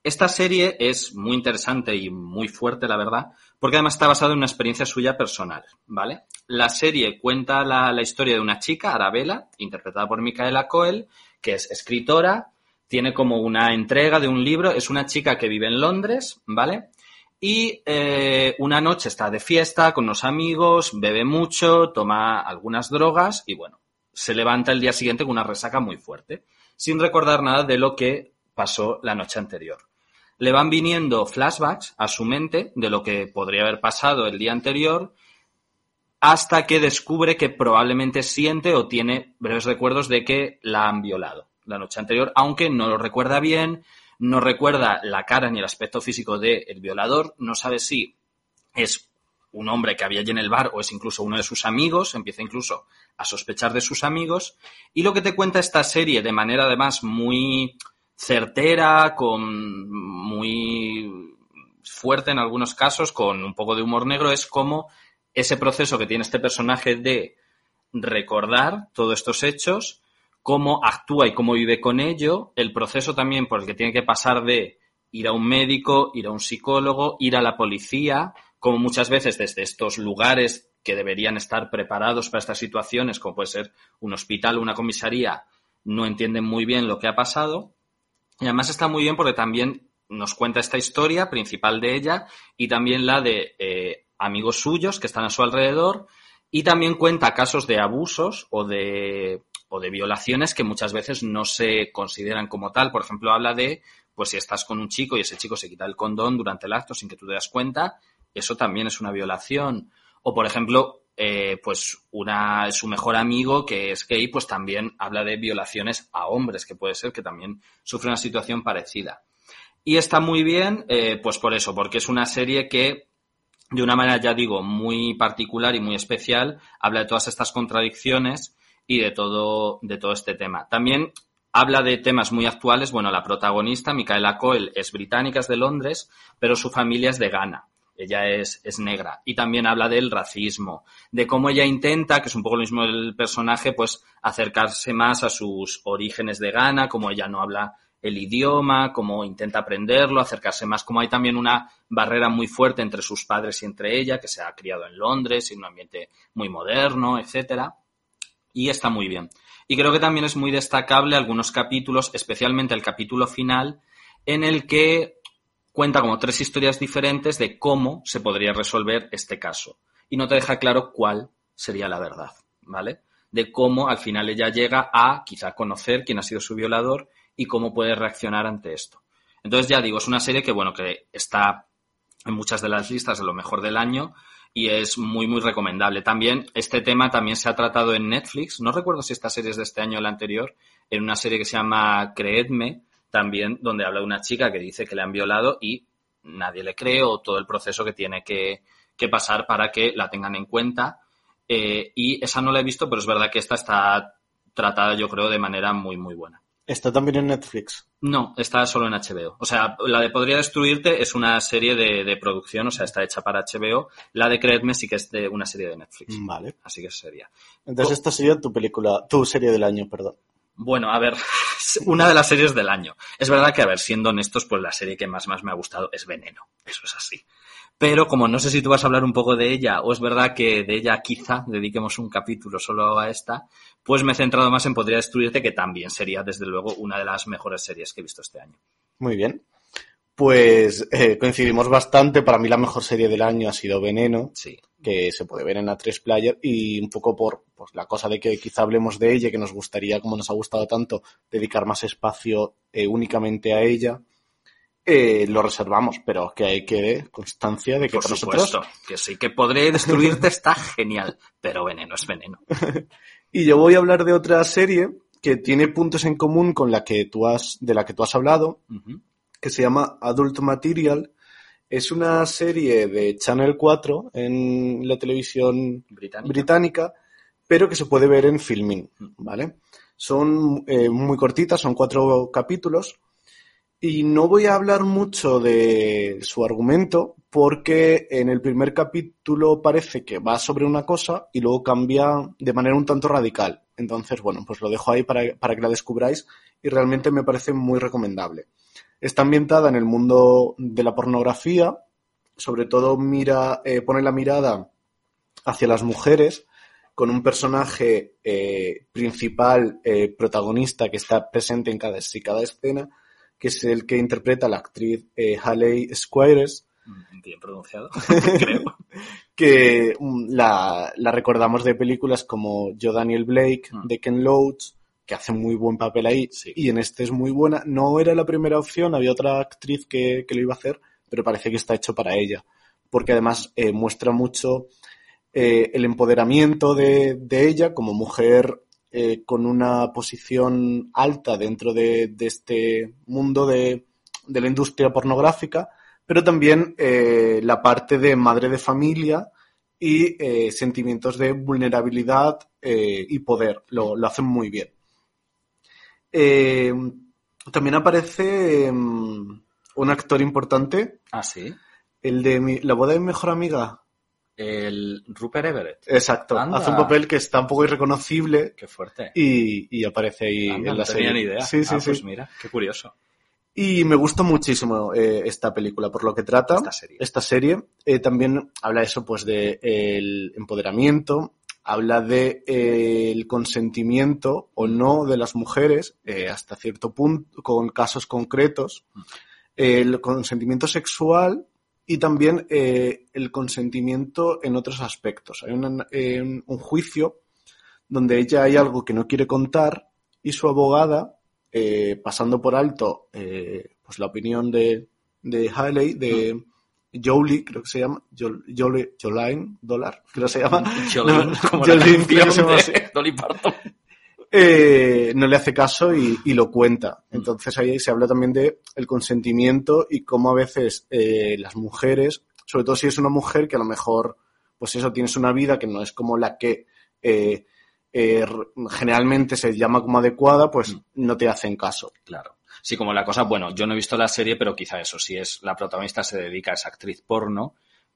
Esta serie es muy interesante y muy fuerte, la verdad, porque además está basada en una experiencia suya personal, ¿vale? La serie cuenta la, la historia de una chica, Arabella, interpretada por Micaela Coel, que es escritora, tiene como una entrega de un libro, es una chica que vive en Londres, ¿vale? Y eh, una noche está de fiesta con unos amigos, bebe mucho, toma algunas drogas y bueno, se levanta el día siguiente con una resaca muy fuerte, sin recordar nada de lo que pasó la noche anterior. Le van viniendo flashbacks a su mente de lo que podría haber pasado el día anterior hasta que descubre que probablemente siente o tiene breves recuerdos de que la han violado la noche anterior, aunque no lo recuerda bien, no recuerda la cara ni el aspecto físico del violador, no sabe si es un hombre que había allí en el bar o es incluso uno de sus amigos, empieza incluso a sospechar de sus amigos, y lo que te cuenta esta serie de manera además muy certera, con muy fuerte en algunos casos, con un poco de humor negro, es como ese proceso que tiene este personaje de recordar todos estos hechos, cómo actúa y cómo vive con ello, el proceso también por el que tiene que pasar de ir a un médico, ir a un psicólogo, ir a la policía, como muchas veces desde estos lugares que deberían estar preparados para estas situaciones, como puede ser un hospital o una comisaría, no entienden muy bien lo que ha pasado. Y además está muy bien porque también nos cuenta esta historia principal de ella y también la de eh, amigos suyos que están a su alrededor y también cuenta casos de abusos o de, o de violaciones que muchas veces no se consideran como tal. Por ejemplo, habla de, pues si estás con un chico y ese chico se quita el condón durante el acto sin que tú te das cuenta, eso también es una violación. O, por ejemplo, eh, pues una, su mejor amigo que es gay, pues también habla de violaciones a hombres, que puede ser que también sufre una situación parecida. Y está muy bien, eh, pues por eso, porque es una serie que, de una manera, ya digo, muy particular y muy especial, habla de todas estas contradicciones y de todo, de todo este tema. También habla de temas muy actuales. Bueno, la protagonista, Micaela Coel, es británica, es de Londres, pero su familia es de Ghana. Ella es, es negra. Y también habla del racismo, de cómo ella intenta, que es un poco lo mismo el personaje, pues acercarse más a sus orígenes de Ghana, como ella no habla el idioma, cómo intenta aprenderlo, acercarse más, como hay también una barrera muy fuerte entre sus padres y entre ella, que se ha criado en Londres, en un ambiente muy moderno, etcétera. Y está muy bien. Y creo que también es muy destacable algunos capítulos, especialmente el capítulo final, en el que cuenta como tres historias diferentes de cómo se podría resolver este caso. Y no te deja claro cuál sería la verdad, ¿vale? De cómo al final ella llega a quizá conocer quién ha sido su violador y cómo puede reaccionar ante esto. Entonces ya digo, es una serie que, bueno, que está en muchas de las listas de lo mejor del año y es muy, muy recomendable. También, este tema también se ha tratado en Netflix. No recuerdo si esta serie es de este año o la anterior, en una serie que se llama Creedme, también donde habla de una chica que dice que le han violado y nadie le cree o todo el proceso que tiene que, que pasar para que la tengan en cuenta. Eh, y esa no la he visto, pero es verdad que esta está tratada, yo creo, de manera muy, muy buena. Está también en Netflix. No, está solo en HBO. O sea, la de Podría Destruirte es una serie de, de producción, o sea, está hecha para HBO. La de Creedme sí que es de una serie de Netflix. Vale. Así que sería. Entonces esta sería tu película, tu serie del año, perdón. Bueno, a ver, una de las series del año. Es verdad que, a ver, siendo honestos, pues la serie que más, más me ha gustado es Veneno. Eso es así. Pero como no sé si tú vas a hablar un poco de ella, o es verdad que de ella quizá dediquemos un capítulo solo a esta, pues me he centrado más en Podría Destruirte, que también sería, desde luego, una de las mejores series que he visto este año. Muy bien. Pues eh, coincidimos bastante. Para mí la mejor serie del año ha sido Veneno, Sí. que se puede ver en A3 Player y un poco por pues, la cosa de que quizá hablemos de ella, que nos gustaría, como nos ha gustado tanto, dedicar más espacio eh, únicamente a ella. Eh, lo reservamos, pero que hay que constancia de que Por supuesto, nosotros que sí, que Podré Destruirte está genial, pero Veneno es Veneno. Y yo voy a hablar de otra serie que tiene puntos en común con la que tú has, de la que tú has hablado, que se llama Adult Material. Es una serie de Channel 4 en la televisión Británica. británica, pero que se puede ver en Filmin, ¿vale? Son eh, muy cortitas, son cuatro capítulos, y no voy a hablar mucho de su argumento, porque en el primer capítulo parece que va sobre una cosa y luego cambia de manera un tanto radical. Entonces, bueno, pues lo dejo ahí para, para que la descubráis y realmente me parece muy recomendable. Está ambientada en el mundo de la pornografía, sobre todo mira, eh, pone la mirada hacia las mujeres, con un personaje eh, principal, eh, protagonista, que está presente en cada, en cada escena, que es el que interpreta a la actriz eh, Haley Squires, Mm, Bien pronunciado, creo. que mm, la, la recordamos de películas como Yo Daniel Blake, Mm. de Ken Loach, que hace muy buen papel ahí, Sí. y en este es muy buena. No era la primera opción, había otra actriz que, que lo iba a hacer, pero parece que está hecho para ella, porque además eh, muestra mucho eh, el empoderamiento de, de ella como mujer eh, con una posición alta dentro de, de este mundo de, de la industria pornográfica, pero también eh, la parte de madre de familia y eh, sentimientos de vulnerabilidad y poder. Lo, lo hacen muy bien. También aparece mm, un actor importante, Ah, sí. el de mi- la boda de mi mejor amiga. El Rupert Everett. Exacto. Anda. Hace un papel que está un poco irreconocible Qué fuerte. y, y aparece ahí Anda, en la no tenía serie. ni idea. Sí, sí, Ah, sí. Pues mira, qué curioso. Y me gustó muchísimo eh, esta película por lo que trata. Esta serie. Esta serie. Eh, también habla eso, pues, de el empoderamiento, habla de eh, el consentimiento o no de las mujeres, hasta cierto punto, con casos concretos, el consentimiento sexual y también eh, el consentimiento en otros aspectos. Hay una- eh, un juicio donde ella hay algo que no quiere contar y su abogada, eh, pasando por alto eh, pues la opinión de, de Haley, de Jolie, creo que se llama, Jol- Jolie, Jolaine Dollar, creo que se llama, Jolene, No, como la Jolene. Dolly Parton. Eh, no le hace caso y, y lo cuenta. Entonces ahí se habla también de el consentimiento y cómo a veces eh, las mujeres, sobre todo si es una mujer que a lo mejor, pues eso, tienes una vida que no es como la que eh, eh, generalmente se llama como adecuada, pues no te hacen caso. Claro. Sí, como la cosa, bueno, yo no he visto la serie, pero quizá eso, si es la protagonista se dedica a esa actriz porno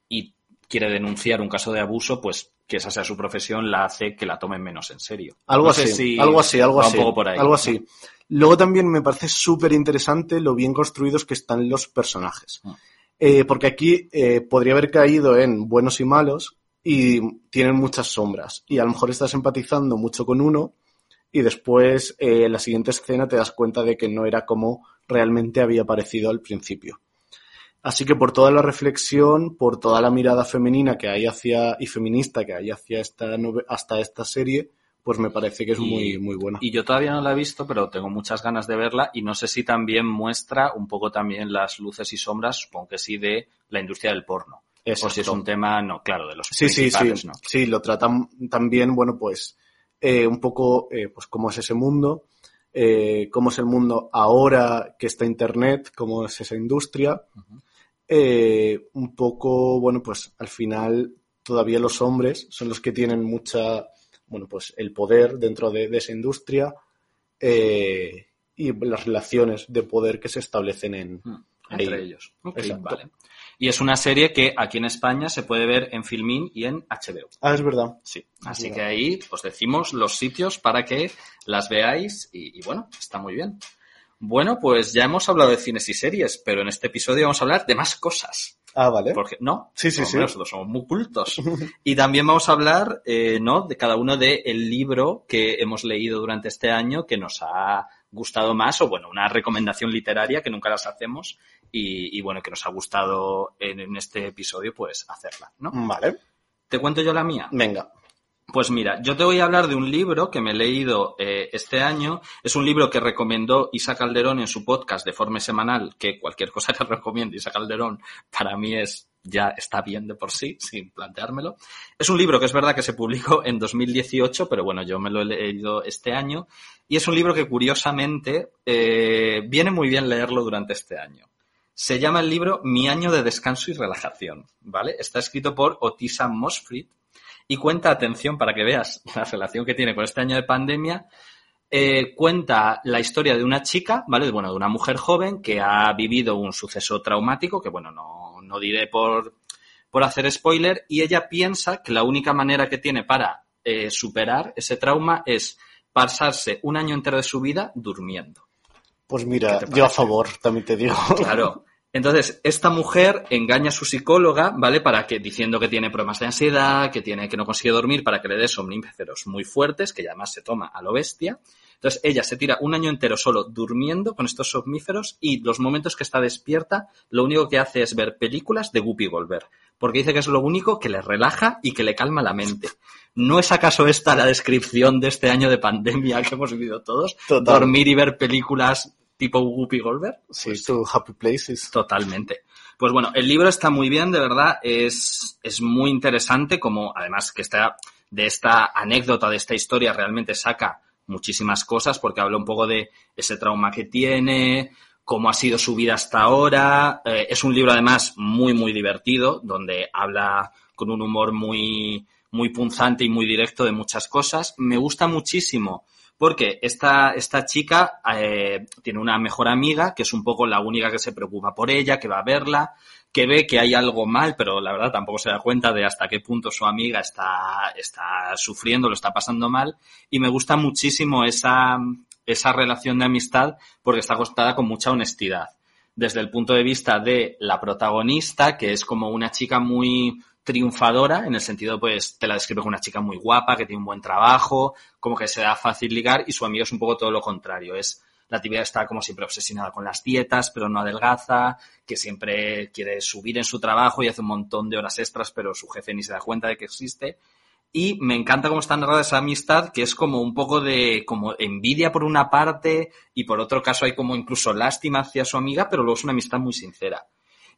y quiere denunciar un caso de abuso, pues que esa sea su profesión la hace que la tomen menos en serio. Algo No así, si algo así, algo así. Un poco por ahí. Algo así. Luego también me parece súper interesante lo bien construidos que están los personajes. Mm. Eh, porque aquí eh, podría haber caído en buenos y malos y tienen muchas sombras. Y a lo mejor estás empatizando mucho con uno y después eh, en la siguiente escena te das cuenta de que no era como realmente había parecido al principio. Así que por toda la reflexión, por toda la mirada femenina que hay hacia y feminista que hay hacia esta hasta esta serie, pues me parece que es Y- muy muy buena. Y yo todavía no la he visto, pero tengo muchas ganas de verla y no sé si también muestra un poco también las luces y sombras, supongo que sí, de la industria del porno. O si es Exacto. un tema, no, claro, de los Sí, sí, sí. principales, ¿no? Sí, lo tratan también, bueno, pues eh, un poco, eh, pues cómo es ese mundo, eh, cómo es el mundo ahora que está Internet, cómo es esa industria. Eh, un poco, bueno, pues al final todavía los hombres son los que tienen mucha, bueno, pues el poder dentro de, de esa industria eh, y las relaciones de poder que se establecen en, Mm, Entre ahí. ellos. Vale. Y es una serie que aquí en España se puede ver en Filmin y en HBO. Ah, es verdad. Sí, así que ahí os decimos los sitios para que las veáis y, y bueno, está muy bien. Bueno, pues ya hemos hablado de cines y series, pero en este episodio vamos a hablar de más cosas. Ah, vale. Porque, ¿no? Sí, sí, sí. Nosotros somos muy cultos. Y también vamos a hablar, eh, ¿no? De cada uno del el libro que hemos leído durante este año que nos ha gustado más, o bueno, una recomendación literaria que nunca las hacemos y, y bueno, que nos ha gustado en, en este episodio, pues hacerla, ¿no? Vale. ¿Te cuento yo la mía? Venga. Pues mira, yo te voy a hablar de un libro que me he leído eh, este año. Es un libro que recomendó Isa Calderón en su podcast de forma semanal, que cualquier cosa que recomiende Isa Calderón para mí es ya está bien de por sí, sin planteármelo. Es un libro que es verdad que se publicó en 2018, pero bueno, yo me lo he leído este año. Y es un libro que curiosamente eh, viene muy bien leerlo durante este año. Se llama el libro Mi año de descanso y relajación, ¿vale? Está escrito por Otisa Mosfried y cuenta, atención, para que veas la relación que tiene con este año de pandemia, eh, cuenta la historia de una chica, ¿vale? Bueno, de una mujer joven que ha vivido un suceso traumático, que bueno, no, no diré por, por hacer spoiler, y ella piensa que la única manera que tiene para eh, superar ese trauma es pasarse un año entero de su vida durmiendo. Pues mira, ¿Qué te yo a favor, también te digo. Claro. Entonces, esta mujer engaña a su psicóloga, ¿vale? Para que, diciendo que tiene problemas de ansiedad, que tiene, que no consigue dormir, para que le dé somníferos muy fuertes, que ya además se toma a lo bestia. Entonces, ella se tira un año entero solo durmiendo con estos somníferos y los momentos que está despierta, lo único que hace es ver películas de Guppy Goldberg. Porque dice que es lo único que le relaja y que le calma la mente. ¿No es acaso esta la descripción de este año de pandemia que hemos vivido todos? Total. Dormir y ver películas tipo Guppy Goldberg. Sí, Pues tu Happy Places. Totalmente. Pues bueno, el libro está muy bien, de verdad, es, es muy interesante, como además que está de esta anécdota, de esta historia, realmente saca muchísimas cosas, porque habla un poco de ese trauma que tiene, cómo ha sido su vida hasta ahora. Eh, es un libro además muy, muy divertido, donde habla con un humor muy, muy punzante y muy directo de muchas cosas. Me gusta muchísimo porque esta, esta chica eh, tiene una mejor amiga que es un poco la única que se preocupa por ella, que va a verla, que ve que hay algo mal, pero la verdad tampoco se da cuenta de hasta qué punto su amiga está, está sufriendo, lo está pasando mal. Y me gusta muchísimo esa, esa relación de amistad porque está contada con mucha honestidad. Desde el punto de vista de la protagonista, que es como una chica muy triunfadora, en el sentido, pues, te la describe como una chica muy guapa, que tiene un buen trabajo, como que se da fácil ligar, y su amigo es un poco todo lo contrario. Es la tibia está como siempre obsesionada con las dietas, pero no adelgaza, que siempre quiere subir en su trabajo y hace un montón de horas extras, pero su jefe ni se da cuenta de que existe. Y me encanta cómo está narrada esa amistad, que es como un poco de como envidia por una parte y por otro caso hay como incluso lástima hacia su amiga, pero luego es una amistad muy sincera.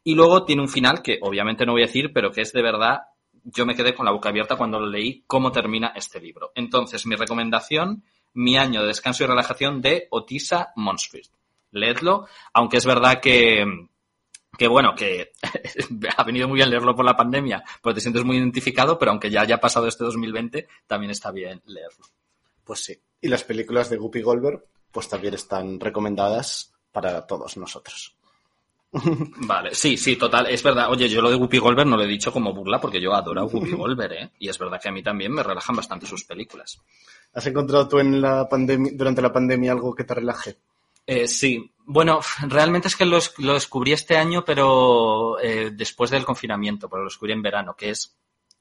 Y luego tiene un final que obviamente no voy a decir, pero que es de verdad, yo me quedé con la boca abierta cuando lo leí cómo termina este libro. Entonces, mi recomendación, mi año de descanso y relajación de Otisa Monsfried. Leedlo, aunque es verdad que, que bueno, que ha venido muy bien leerlo por la pandemia, porque te sientes muy identificado, pero aunque ya haya pasado este 2020, también está bien leerlo. Pues sí. Y las películas de Guppy Goldberg, pues también están recomendadas para todos nosotros. Vale, sí, sí, total, es verdad. Oye, yo lo de Guppy Goldberg no lo he dicho como burla porque yo adoro a Guppy Goldberg, ¿eh? Y es verdad que a mí también me relajan bastante sus películas. ¿Has encontrado tú en la pandemia, durante la pandemia algo que te relaje? Eh, sí, bueno, realmente es que lo, lo descubrí este año, pero eh, después del confinamiento, pero lo descubrí en verano, que es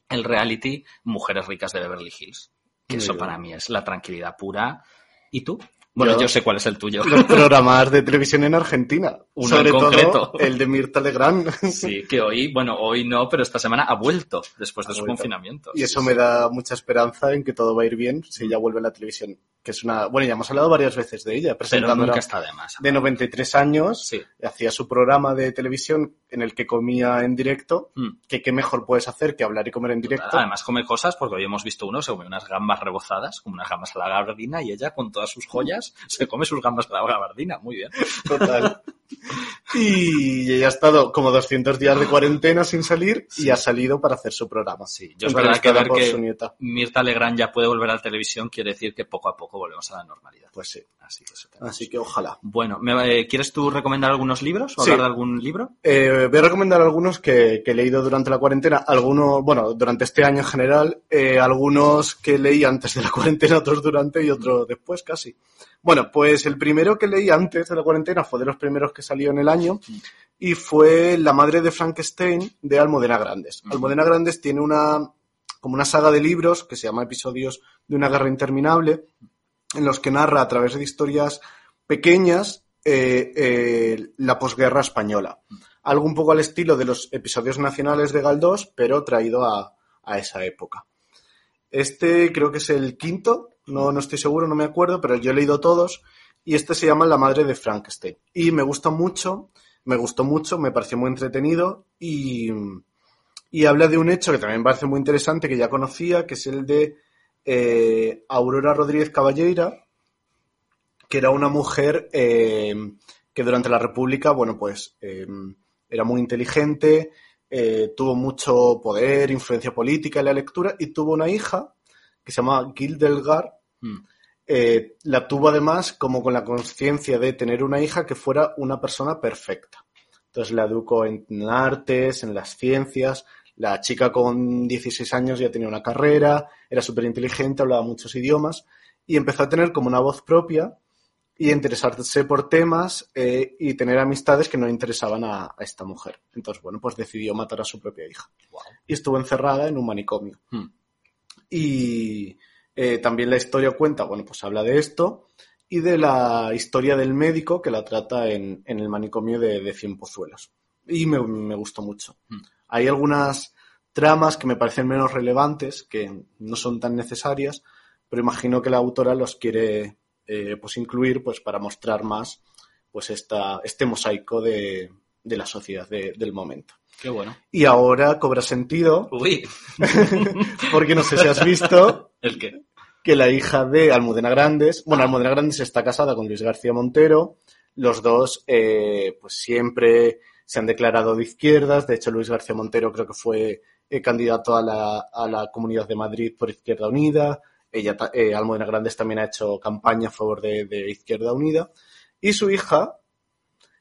el reality Mujeres Ricas de Beverly Hills. Que Muy eso bien. para mí es la tranquilidad pura. ¿Y tú? Bueno, yo, Yo- sé cuál es el tuyo. Los programas de televisión en Argentina. Uno Sobre en concreto. todo el de Mirta Legrand. Sí, que hoy, bueno, hoy no, pero esta semana ha vuelto después de Ha su vuelto. confinamiento. Y eso sí. me da mucha esperanza en que todo va a ir bien si ella vuelve a la televisión. Que es una. Bueno, ya hemos hablado varias veces de ella, Pero presentándola nunca está de más. de 93 años. Sí. Hacía su programa de televisión en el que comía en directo. Mm. Que qué mejor puedes hacer que hablar y comer en directo. Además come cosas, porque hoy hemos visto uno, se come unas gambas rebozadas, como unas gambas a la gabardina, y ella con todas sus joyas se come sus gambas a la gabardina. Muy bien. Total. Y ella ha estado como 200 días de cuarentena sin salir y ha salido para hacer su programa. Sí, yo es verdad que ver que su nieta. Mirta Legrand ya puede volver a la televisión quiere decir que poco a poco volvemos a la normalidad. Pues sí. Así que eso. Así que ojalá. Bueno, ¿me- eh, ¿quieres tú recomendar algunos libros o Sí. hablar de algún libro? Eh, voy a recomendar algunos que, que he leído durante la cuarentena, algunos, bueno, durante este año en general, eh, algunos que leí antes de la cuarentena, otros durante y otros después casi. Bueno, pues el primero que leí antes de la cuarentena fue de los primeros que salió en el año y fue La madre de Frankenstein de Almudena Grandes. Ujú. Almudena Grandes tiene una, como una saga de libros que se llama Episodios de una guerra interminable, en los que narra a través de historias pequeñas eh, eh, la posguerra española. Algo un poco al estilo de los episodios nacionales de Galdós, pero traído a, a esa época. Este creo que es el quinto, no, no estoy seguro, no me acuerdo, pero yo he leído todos y este se llama La madre de Frankenstein. Y me gusta mucho, me gustó mucho, me pareció muy entretenido y, y habla de un hecho que también me parece muy interesante, que ya conocía, que es el de eh, Aurora Rodríguez Caballeira, que era una mujer eh, que durante la República, bueno, pues eh, era muy inteligente, tuvo mucho poder, influencia política en la lectura y tuvo una hija que se llama Gildelgar. Mm. Eh, la tuvo además como con la conciencia de tener una hija que fuera una persona perfecta. Entonces la educó en artes, en las ciencias. La chica con 16 años ya tenía una carrera, era súper inteligente, hablaba muchos idiomas y empezó a tener como una voz propia y a interesarse por temas eh, y tener amistades que no interesaban a, a esta mujer. Entonces, bueno, pues decidió matar a su propia hija. Y estuvo encerrada en un manicomio. Mm. Y eh, también la historia cuenta, bueno, pues habla de esto y de la historia del médico que la trata en, en el manicomio de, de Cienpozuelos. Y me, me gustó mucho. Mm. Hay algunas tramas que me parecen menos relevantes, que no son tan necesarias, pero imagino que la autora los quiere eh, pues incluir pues para mostrar más pues esta, este mosaico de, de la sociedad de- del momento. Qué bueno. Y ahora cobra sentido, Uy, porque no sé si has visto ¿el qué? que la hija de Almudena Grandes, bueno, Almudena Grandes está casada con Luis García Montero, los dos eh, pues siempre se han declarado de izquierdas, de hecho Luis García Montero creo que fue eh, candidato a la, a la Comunidad de Madrid por Izquierda Unida, ella, eh, Almudena Grandes también ha hecho campaña a favor de, de Izquierda Unida, y su hija,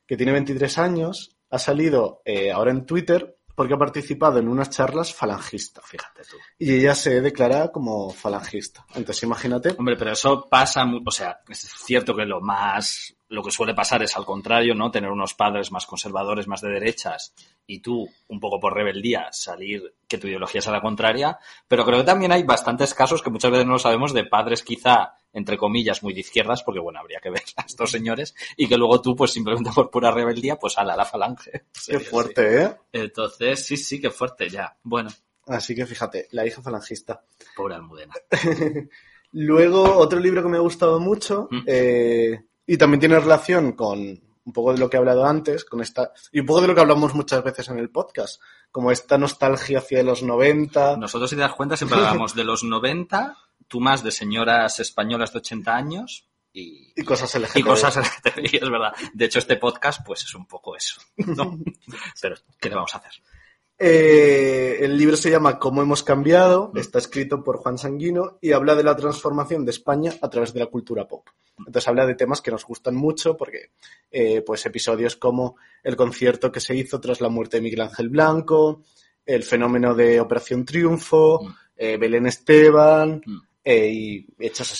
que tiene 23 años, ha salido eh, ahora en Twitter porque ha participado en unas charlas falangistas. Fíjate tú. Y ella se declara como falangista. Entonces, imagínate. Hombre, pero eso pasa, o sea, es cierto que lo más, lo que suele pasar es al contrario, ¿no? Tener unos padres más conservadores, más de derechas, y tú, un poco por rebeldía, salir que tu ideología sea la contraria, pero creo que también hay bastantes casos que muchas veces no lo sabemos de padres quizá, entre comillas, muy de izquierdas, porque bueno, habría que ver a estos señores, y que luego tú, pues simplemente por pura rebeldía, pues ala la falange. Qué fuerte, ¿eh? Entonces, sí, sí, qué fuerte ya. Bueno, Así que fíjate, la hija falangista. pobre Almudena. Luego, otro libro que me ha gustado mucho, Mm. eh, y también tiene relación con un poco de lo que he hablado antes, con esta, y un poco de lo que hablamos muchas veces en el podcast, como esta nostalgia hacia los 90. Nosotros, si te das cuenta, siempre hablamos de los 90, tú más de señoras españolas de 80 años y, Y cosas LGTB. y cosas LGTBI, es verdad. De hecho, este podcast, pues es un poco eso, ¿no? Pero, ¿qué le vamos a hacer? Eh, el libro se llama Cómo hemos cambiado, está escrito por Juan Sanguino y habla de la transformación de España a través de la cultura pop. Entonces habla de temas que nos gustan mucho porque eh, pues episodios como el concierto que se hizo tras la muerte de Miguel Ángel Blanco, el fenómeno de Operación Triunfo, Mm. eh, Belén Esteban Mm. Eh, y.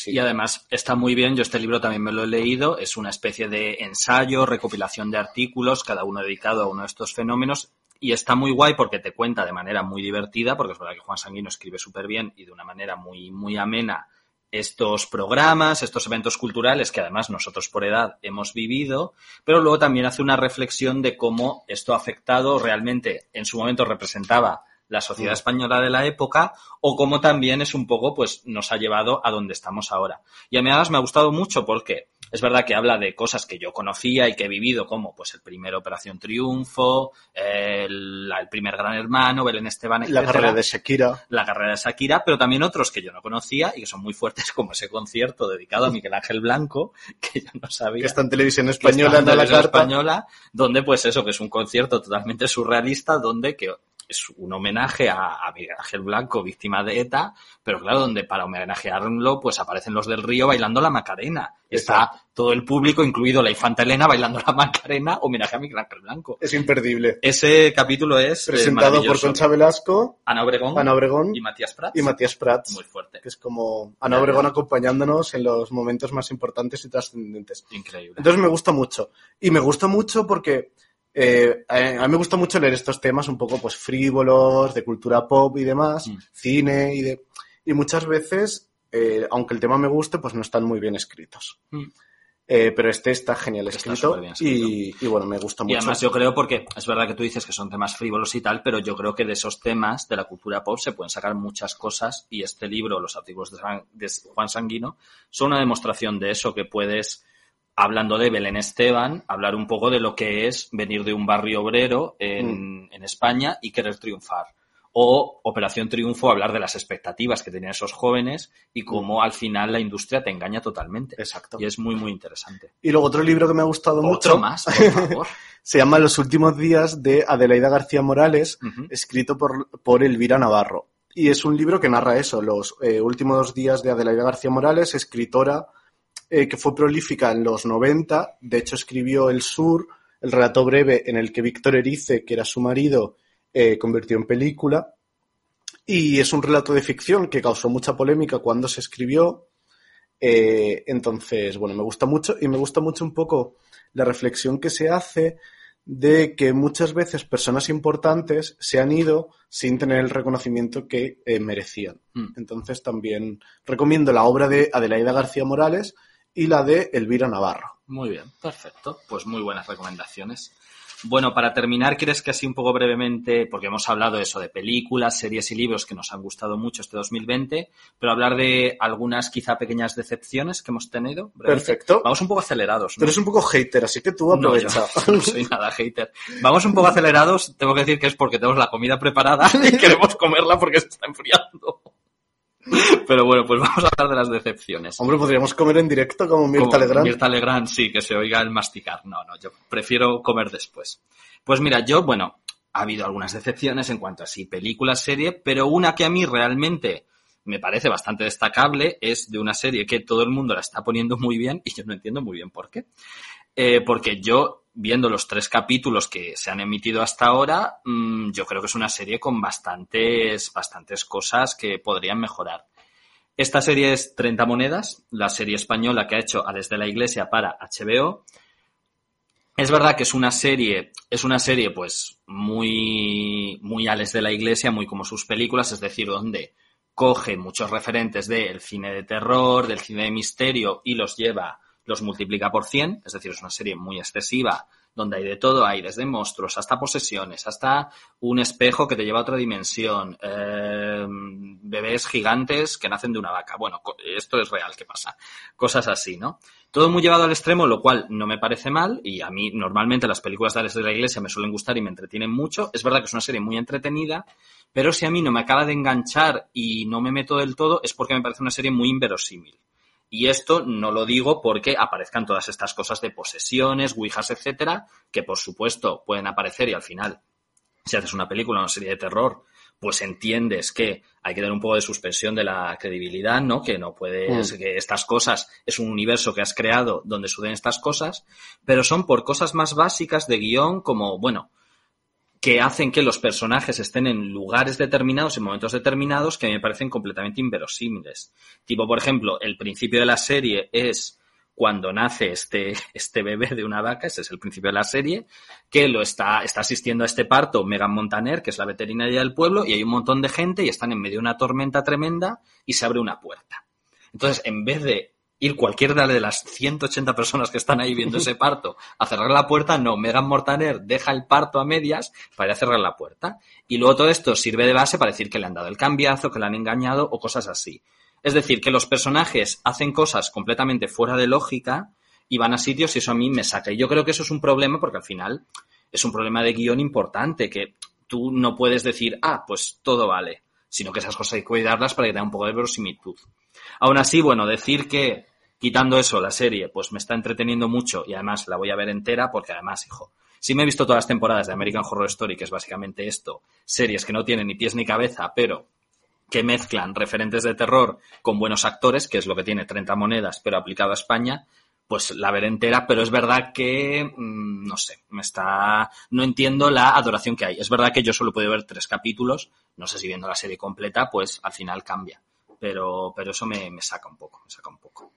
Y además está muy bien, yo este libro también me lo he leído, es una especie de ensayo, recopilación de artículos, cada uno dedicado a uno de estos fenómenos, y está muy guay porque te cuenta de manera muy divertida, porque es verdad que Juan Sanguino escribe súper bien y de una manera muy, muy amena estos programas, estos eventos culturales que además nosotros por edad hemos vivido, pero luego también hace una reflexión de cómo esto ha afectado realmente, en su momento representaba la sociedad Mm. española de la época o cómo también es un poco, pues nos ha llevado a donde estamos ahora. Y a mí además me ha gustado mucho porque es verdad que habla de cosas que yo conocía y que he vivido, como pues el primer Operación Triunfo, el, el primer Gran Hermano, Belén Esteban, la etcétera carrera de Shakira. la carrera de Shakira, pero también otros que yo no conocía y que son muy fuertes, como ese concierto dedicado a Miguel Ángel Blanco, que yo no sabía. que está en televisión que española, está en anda la televisión carta. española, donde pues eso, que es un concierto totalmente surrealista, donde que es un homenaje a, a Miguel Ángel Blanco, víctima de ETA, pero claro, donde para homenajearlo, pues aparecen los del río bailando la Macarena. Está todo el público, incluido la infanta Elena, bailando la Macarena, homenaje a Miguel Ángel Blanco. Es imperdible. Ese capítulo es eh, Presentado por. Concha Velasco, Ana Obregón, Ana Obregón y Matías Prats. y Matías Prats. Muy fuerte. que es como Ana Obregón acompañándonos en los momentos más importantes y trascendentes. Increíble. Entonces me gusta mucho. Y me gusta mucho porque eh, a mí me gusta mucho leer estos temas un poco pues frívolos, de cultura pop y demás, Mm. cine y de... Y muchas veces, eh, aunque el tema me guste, pues no están muy bien escritos. Mm. Eh, pero este está genial escrito, escrito. Y, y bueno, me gusta Y mucho. además yo creo, porque es verdad que tú dices que son temas frívolos y tal, pero yo creo que de esos temas de la cultura pop se pueden sacar muchas cosas y este libro, los artículos de, San- de Juan Sanguino, son una demostración de eso, que puedes, hablando de Belén Esteban, hablar un poco de lo que es venir de un barrio obrero en, en España y querer triunfar. O Operación Triunfo, hablar de las expectativas que tenían esos jóvenes y cómo al final la industria te engaña totalmente. Exacto. Y es muy, muy interesante. Y luego otro libro que me ha gustado mucho Otro más, por favor. se llama Los últimos días de Adelaida García Morales, escrito por, por Elvira Navarro. Y es un libro que narra eso, los eh, últimos días de Adelaida García Morales, escritora eh, que fue prolífica en los 90, de hecho escribió El Sur, el relato breve en el que Víctor Erice, que era su marido, eh, convirtió en película. Y es un relato de ficción que causó mucha polémica cuando se escribió. Eh, entonces, bueno, me gusta mucho y me gusta mucho un poco la reflexión que se hace de que muchas veces personas importantes se han ido sin tener el reconocimiento que eh, merecían. Mm. Entonces también recomiendo la obra de Adelaida García Morales y la de Elvira Navarro. Muy bien, perfecto. Pues muy buenas recomendaciones. Bueno, para terminar, ¿quieres que así un poco brevemente, porque hemos hablado eso de películas, series y libros que nos han gustado mucho este 2020, pero hablar de algunas quizá pequeñas decepciones que hemos tenido? brevemente? Perfecto. Vamos un poco acelerados. ¿no? Pero es un poco hater, así que tú No, aprovecha. yo no soy nada hater. Vamos un poco acelerados, tengo que decir que es porque tenemos la comida preparada y queremos comerla porque se está enfriando. Pero bueno, pues vamos a hablar de las decepciones. Hombre, podríamos comer en directo como Mirta Como Legrand. Mirta Legrand, sí, que se oiga el masticar. No, no, yo prefiero comer después. Pues mira, yo, bueno, ha habido algunas decepciones en cuanto a sí, película, serie, pero una que a mí realmente me parece bastante destacable es de una serie que todo el mundo la está poniendo muy bien y yo no entiendo muy bien por qué. Eh, porque yo, viendo los tres capítulos que se han emitido hasta ahora, mmm, yo creo que es una serie con bastantes, bastantes cosas que podrían mejorar. Esta serie es 30 monedas, la serie española que ha hecho a Desde la Iglesia para HBO. Es verdad que es una serie, es una serie pues muy, muy Alex de la Iglesia, muy como sus películas, es decir, donde coge muchos referentes del cine de terror, del cine de misterio y los lleva, los multiplica por 100, es decir, es una serie muy excesiva, donde hay de todo, hay desde monstruos hasta posesiones, hasta un espejo que te lleva a otra dimensión, eh, bebés gigantes que nacen de una vaca. Bueno, esto es real, ¿qué pasa? Cosas así, ¿no? Todo muy llevado al extremo, lo cual no me parece mal, y a mí normalmente las películas de Alex de la Iglesia me suelen gustar y me entretienen mucho. Es verdad que es una serie muy entretenida, pero si a mí no me acaba de enganchar y no me meto del todo, es porque me parece una serie muy inverosímil. Y esto no lo digo porque aparezcan todas estas cosas de posesiones, ouijas, etcétera, que por supuesto pueden aparecer y al final si haces una película o una serie de terror, pues entiendes que hay que dar un poco de suspensión de la credibilidad, ¿no? Que no puedes, Mm. que estas cosas es un universo que has creado donde suceden estas cosas, pero son por cosas más básicas de guion, como, bueno, que hacen que los personajes estén en lugares determinados, en momentos determinados, que me parecen completamente inverosímiles. Tipo, por ejemplo, el principio de la serie es cuando nace este, este bebé de una vaca, ese es el principio de la serie, que lo está, está asistiendo a este parto Megan Montaner, que es la veterinaria del pueblo, y hay un montón de gente y están en medio de una tormenta tremenda y se abre una puerta. Entonces, en vez de ir cualquiera de las 180 personas que están ahí viendo ese parto a cerrar la puerta, no, Megan Montaner deja el parto a medias para ir a cerrar la puerta. Y luego todo esto sirve de base para decir que le han dado el cambiazo, que le han engañado o cosas así. Es decir, que los personajes hacen cosas completamente fuera de lógica y van a sitios y eso a mí me saca. Y yo creo que eso es un problema porque al final es un problema de guion importante, que tú no puedes decir, ah, pues todo vale, sino que esas cosas hay que cuidarlas para que tenga un poco de verosimilitud. Aún así, bueno, decir que quitando eso, la serie, pues me está entreteniendo mucho y además la voy a ver entera porque además, hijo, sí me he visto todas las temporadas de American Horror Story, que es básicamente esto, series que no tienen ni pies ni cabeza, pero que mezclan referentes de terror con buenos actores, que es lo que tiene 30 monedas, pero aplicado a España, pues la veré entera, pero es verdad que, mm, no sé, me está, no entiendo la adoración que hay. Es verdad que yo solo puedo ver tres capítulos, no sé si viendo la serie completa, pues al final cambia. Pero, pero eso me saca un poco, me saca un poco.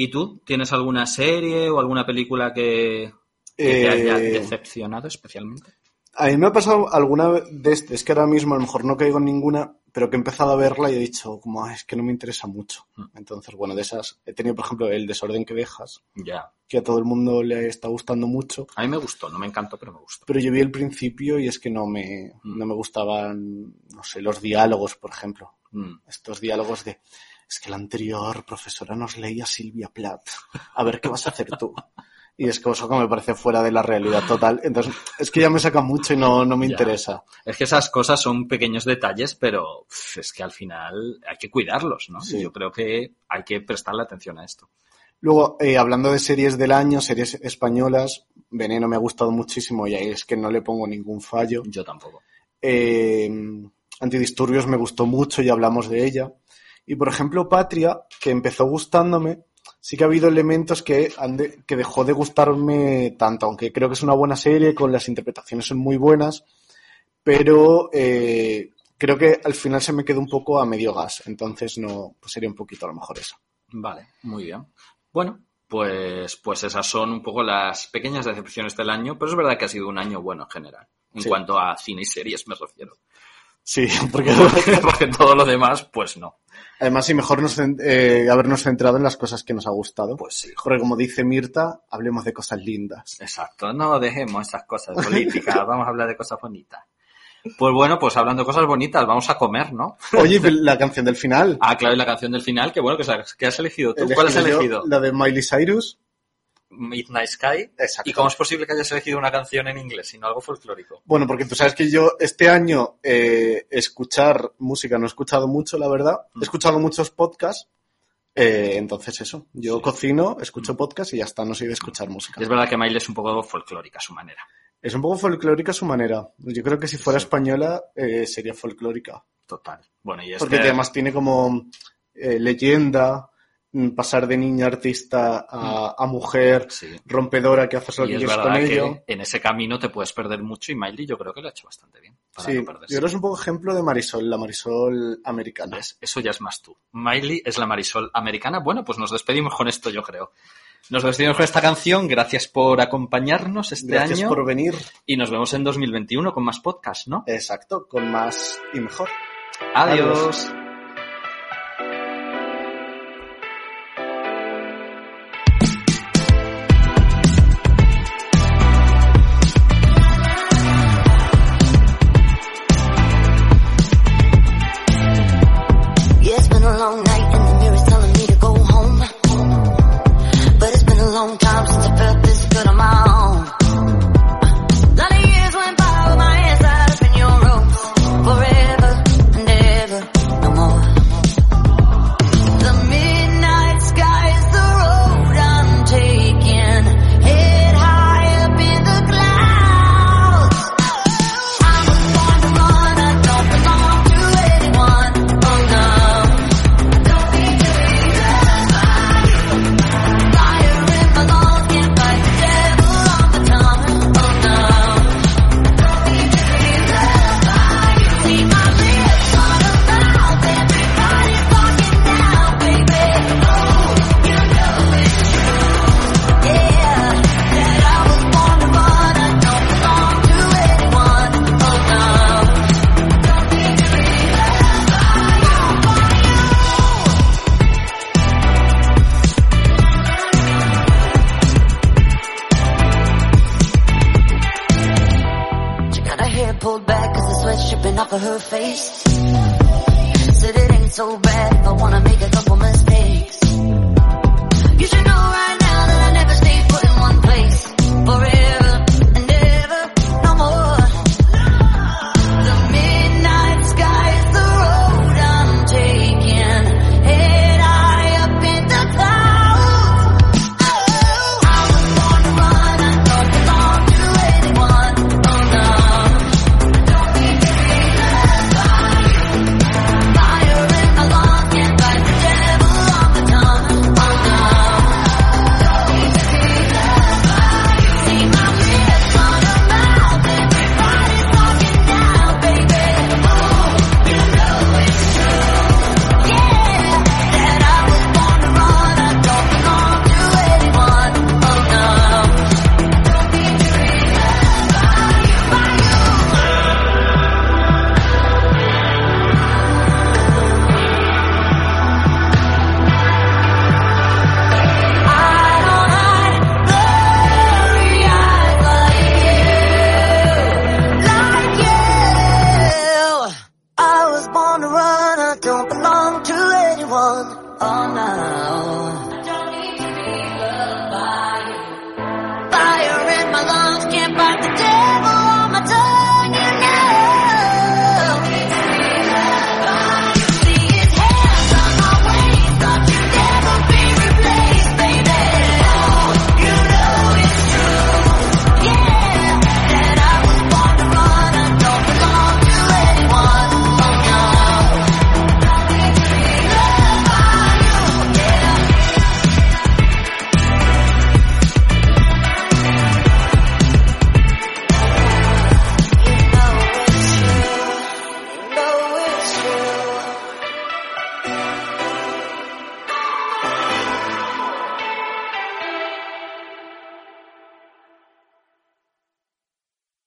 ¿Y tú? ¿Tienes alguna serie o alguna película que, que te haya Eh, decepcionado especialmente? A mí me ha pasado alguna de este, es que ahora mismo a lo mejor no caigo en ninguna, pero que he empezado a verla y he dicho, como, "Ah, es que no me interesa mucho. Mm. Entonces, bueno, de esas, he tenido, por ejemplo, El desorden que dejas, Ya. que a todo el mundo le está gustando mucho, A mí me gustó, no me encantó, pero me gustó. pero yo vi el principio y es que no me, Mm. no me gustaban, no sé, los diálogos, por ejemplo. Mm. Estos diálogos de, es que la anterior profesora nos leía Silvia Plath, a ver qué vas a hacer tú. Y es que eso que me parece fuera de la realidad total. Entonces, es que ya me saca mucho y no, no me Ya. interesa. Es que esas cosas son pequeños detalles, pero es que al final hay que cuidarlos, ¿no? Sí. Yo creo que hay que prestarle atención a esto. Luego, eh, hablando de series del año, series españolas, Veneno me ha gustado muchísimo y ahí es que no le pongo ningún fallo. Yo tampoco. Eh, Antidisturbios me gustó mucho y hablamos de ella. Y por ejemplo, Patria, que empezó gustándome, sí que ha habido elementos que, han de- que dejó de gustarme tanto, aunque creo que es una buena serie, con las interpretaciones son muy buenas, pero eh, creo que al final se me quedó un poco a medio gas, entonces no, pues sería un poquito a lo mejor eso. Vale, muy bien. Bueno, pues, pues esas son un poco las pequeñas decepciones del año, pero es verdad que ha sido un año bueno en general. En Sí. cuanto a cine y series me refiero. Sí, porque Porque todo lo demás, pues no. Además sí, mejor nos, eh, habernos centrado en las cosas que nos ha gustado. Pues sí. Porque como dice Mirta, hablemos de cosas lindas. Exacto, no dejemos esas cosas políticas, vamos a hablar de cosas bonitas. Pues bueno, pues hablando de cosas bonitas, vamos a comer, ¿no? Oye, la canción del final. Ah, claro, y la canción del final, que bueno, que, has- elegido tú. ¿Cuál has elegido? La de Miley Cyrus. Midnight Sky. Exacto. ¿Y cómo es posible que hayas elegido una canción en inglés y no algo folclórico? Bueno, porque tú sabes que yo este año eh, escuchar música no he escuchado mucho, la verdad. Mm. He escuchado muchos podcasts. eh, entonces eso, yo Sí. cocino, escucho podcasts y ya está, no soy de escuchar música. Es verdad que Miley es un poco folclórica a su manera. Es un poco folclórica a su manera. Yo creo que si fuera Sí. española eh, sería folclórica. Total. Bueno, y este... Porque además tiene como leyenda, mm, pasar de niña artista a, a mujer, Sí. rompedora que haces lo Y que es con que en ese camino te puedes perder mucho y Miley yo creo que lo ha hecho bastante bien. Para Sí, no yo creo que es un poco ejemplo de Marisol, la Marisol americana. ¿Ves? Eso ya es más tú. Miley es la Marisol americana. Bueno, pues nos despedimos con esto, yo creo. Nos despedimos con esta canción. Gracias por acompañarnos este Gracias año. por venir. Y nos vemos en 2021 con más podcasts, ¿no? Exacto, con más y mejor. Adiós. pulled back cause the sweat's dripping off of her face. Said it ain't so bad if I wanna make a couple mistakes. You should know right now that I never stay put in one place forever.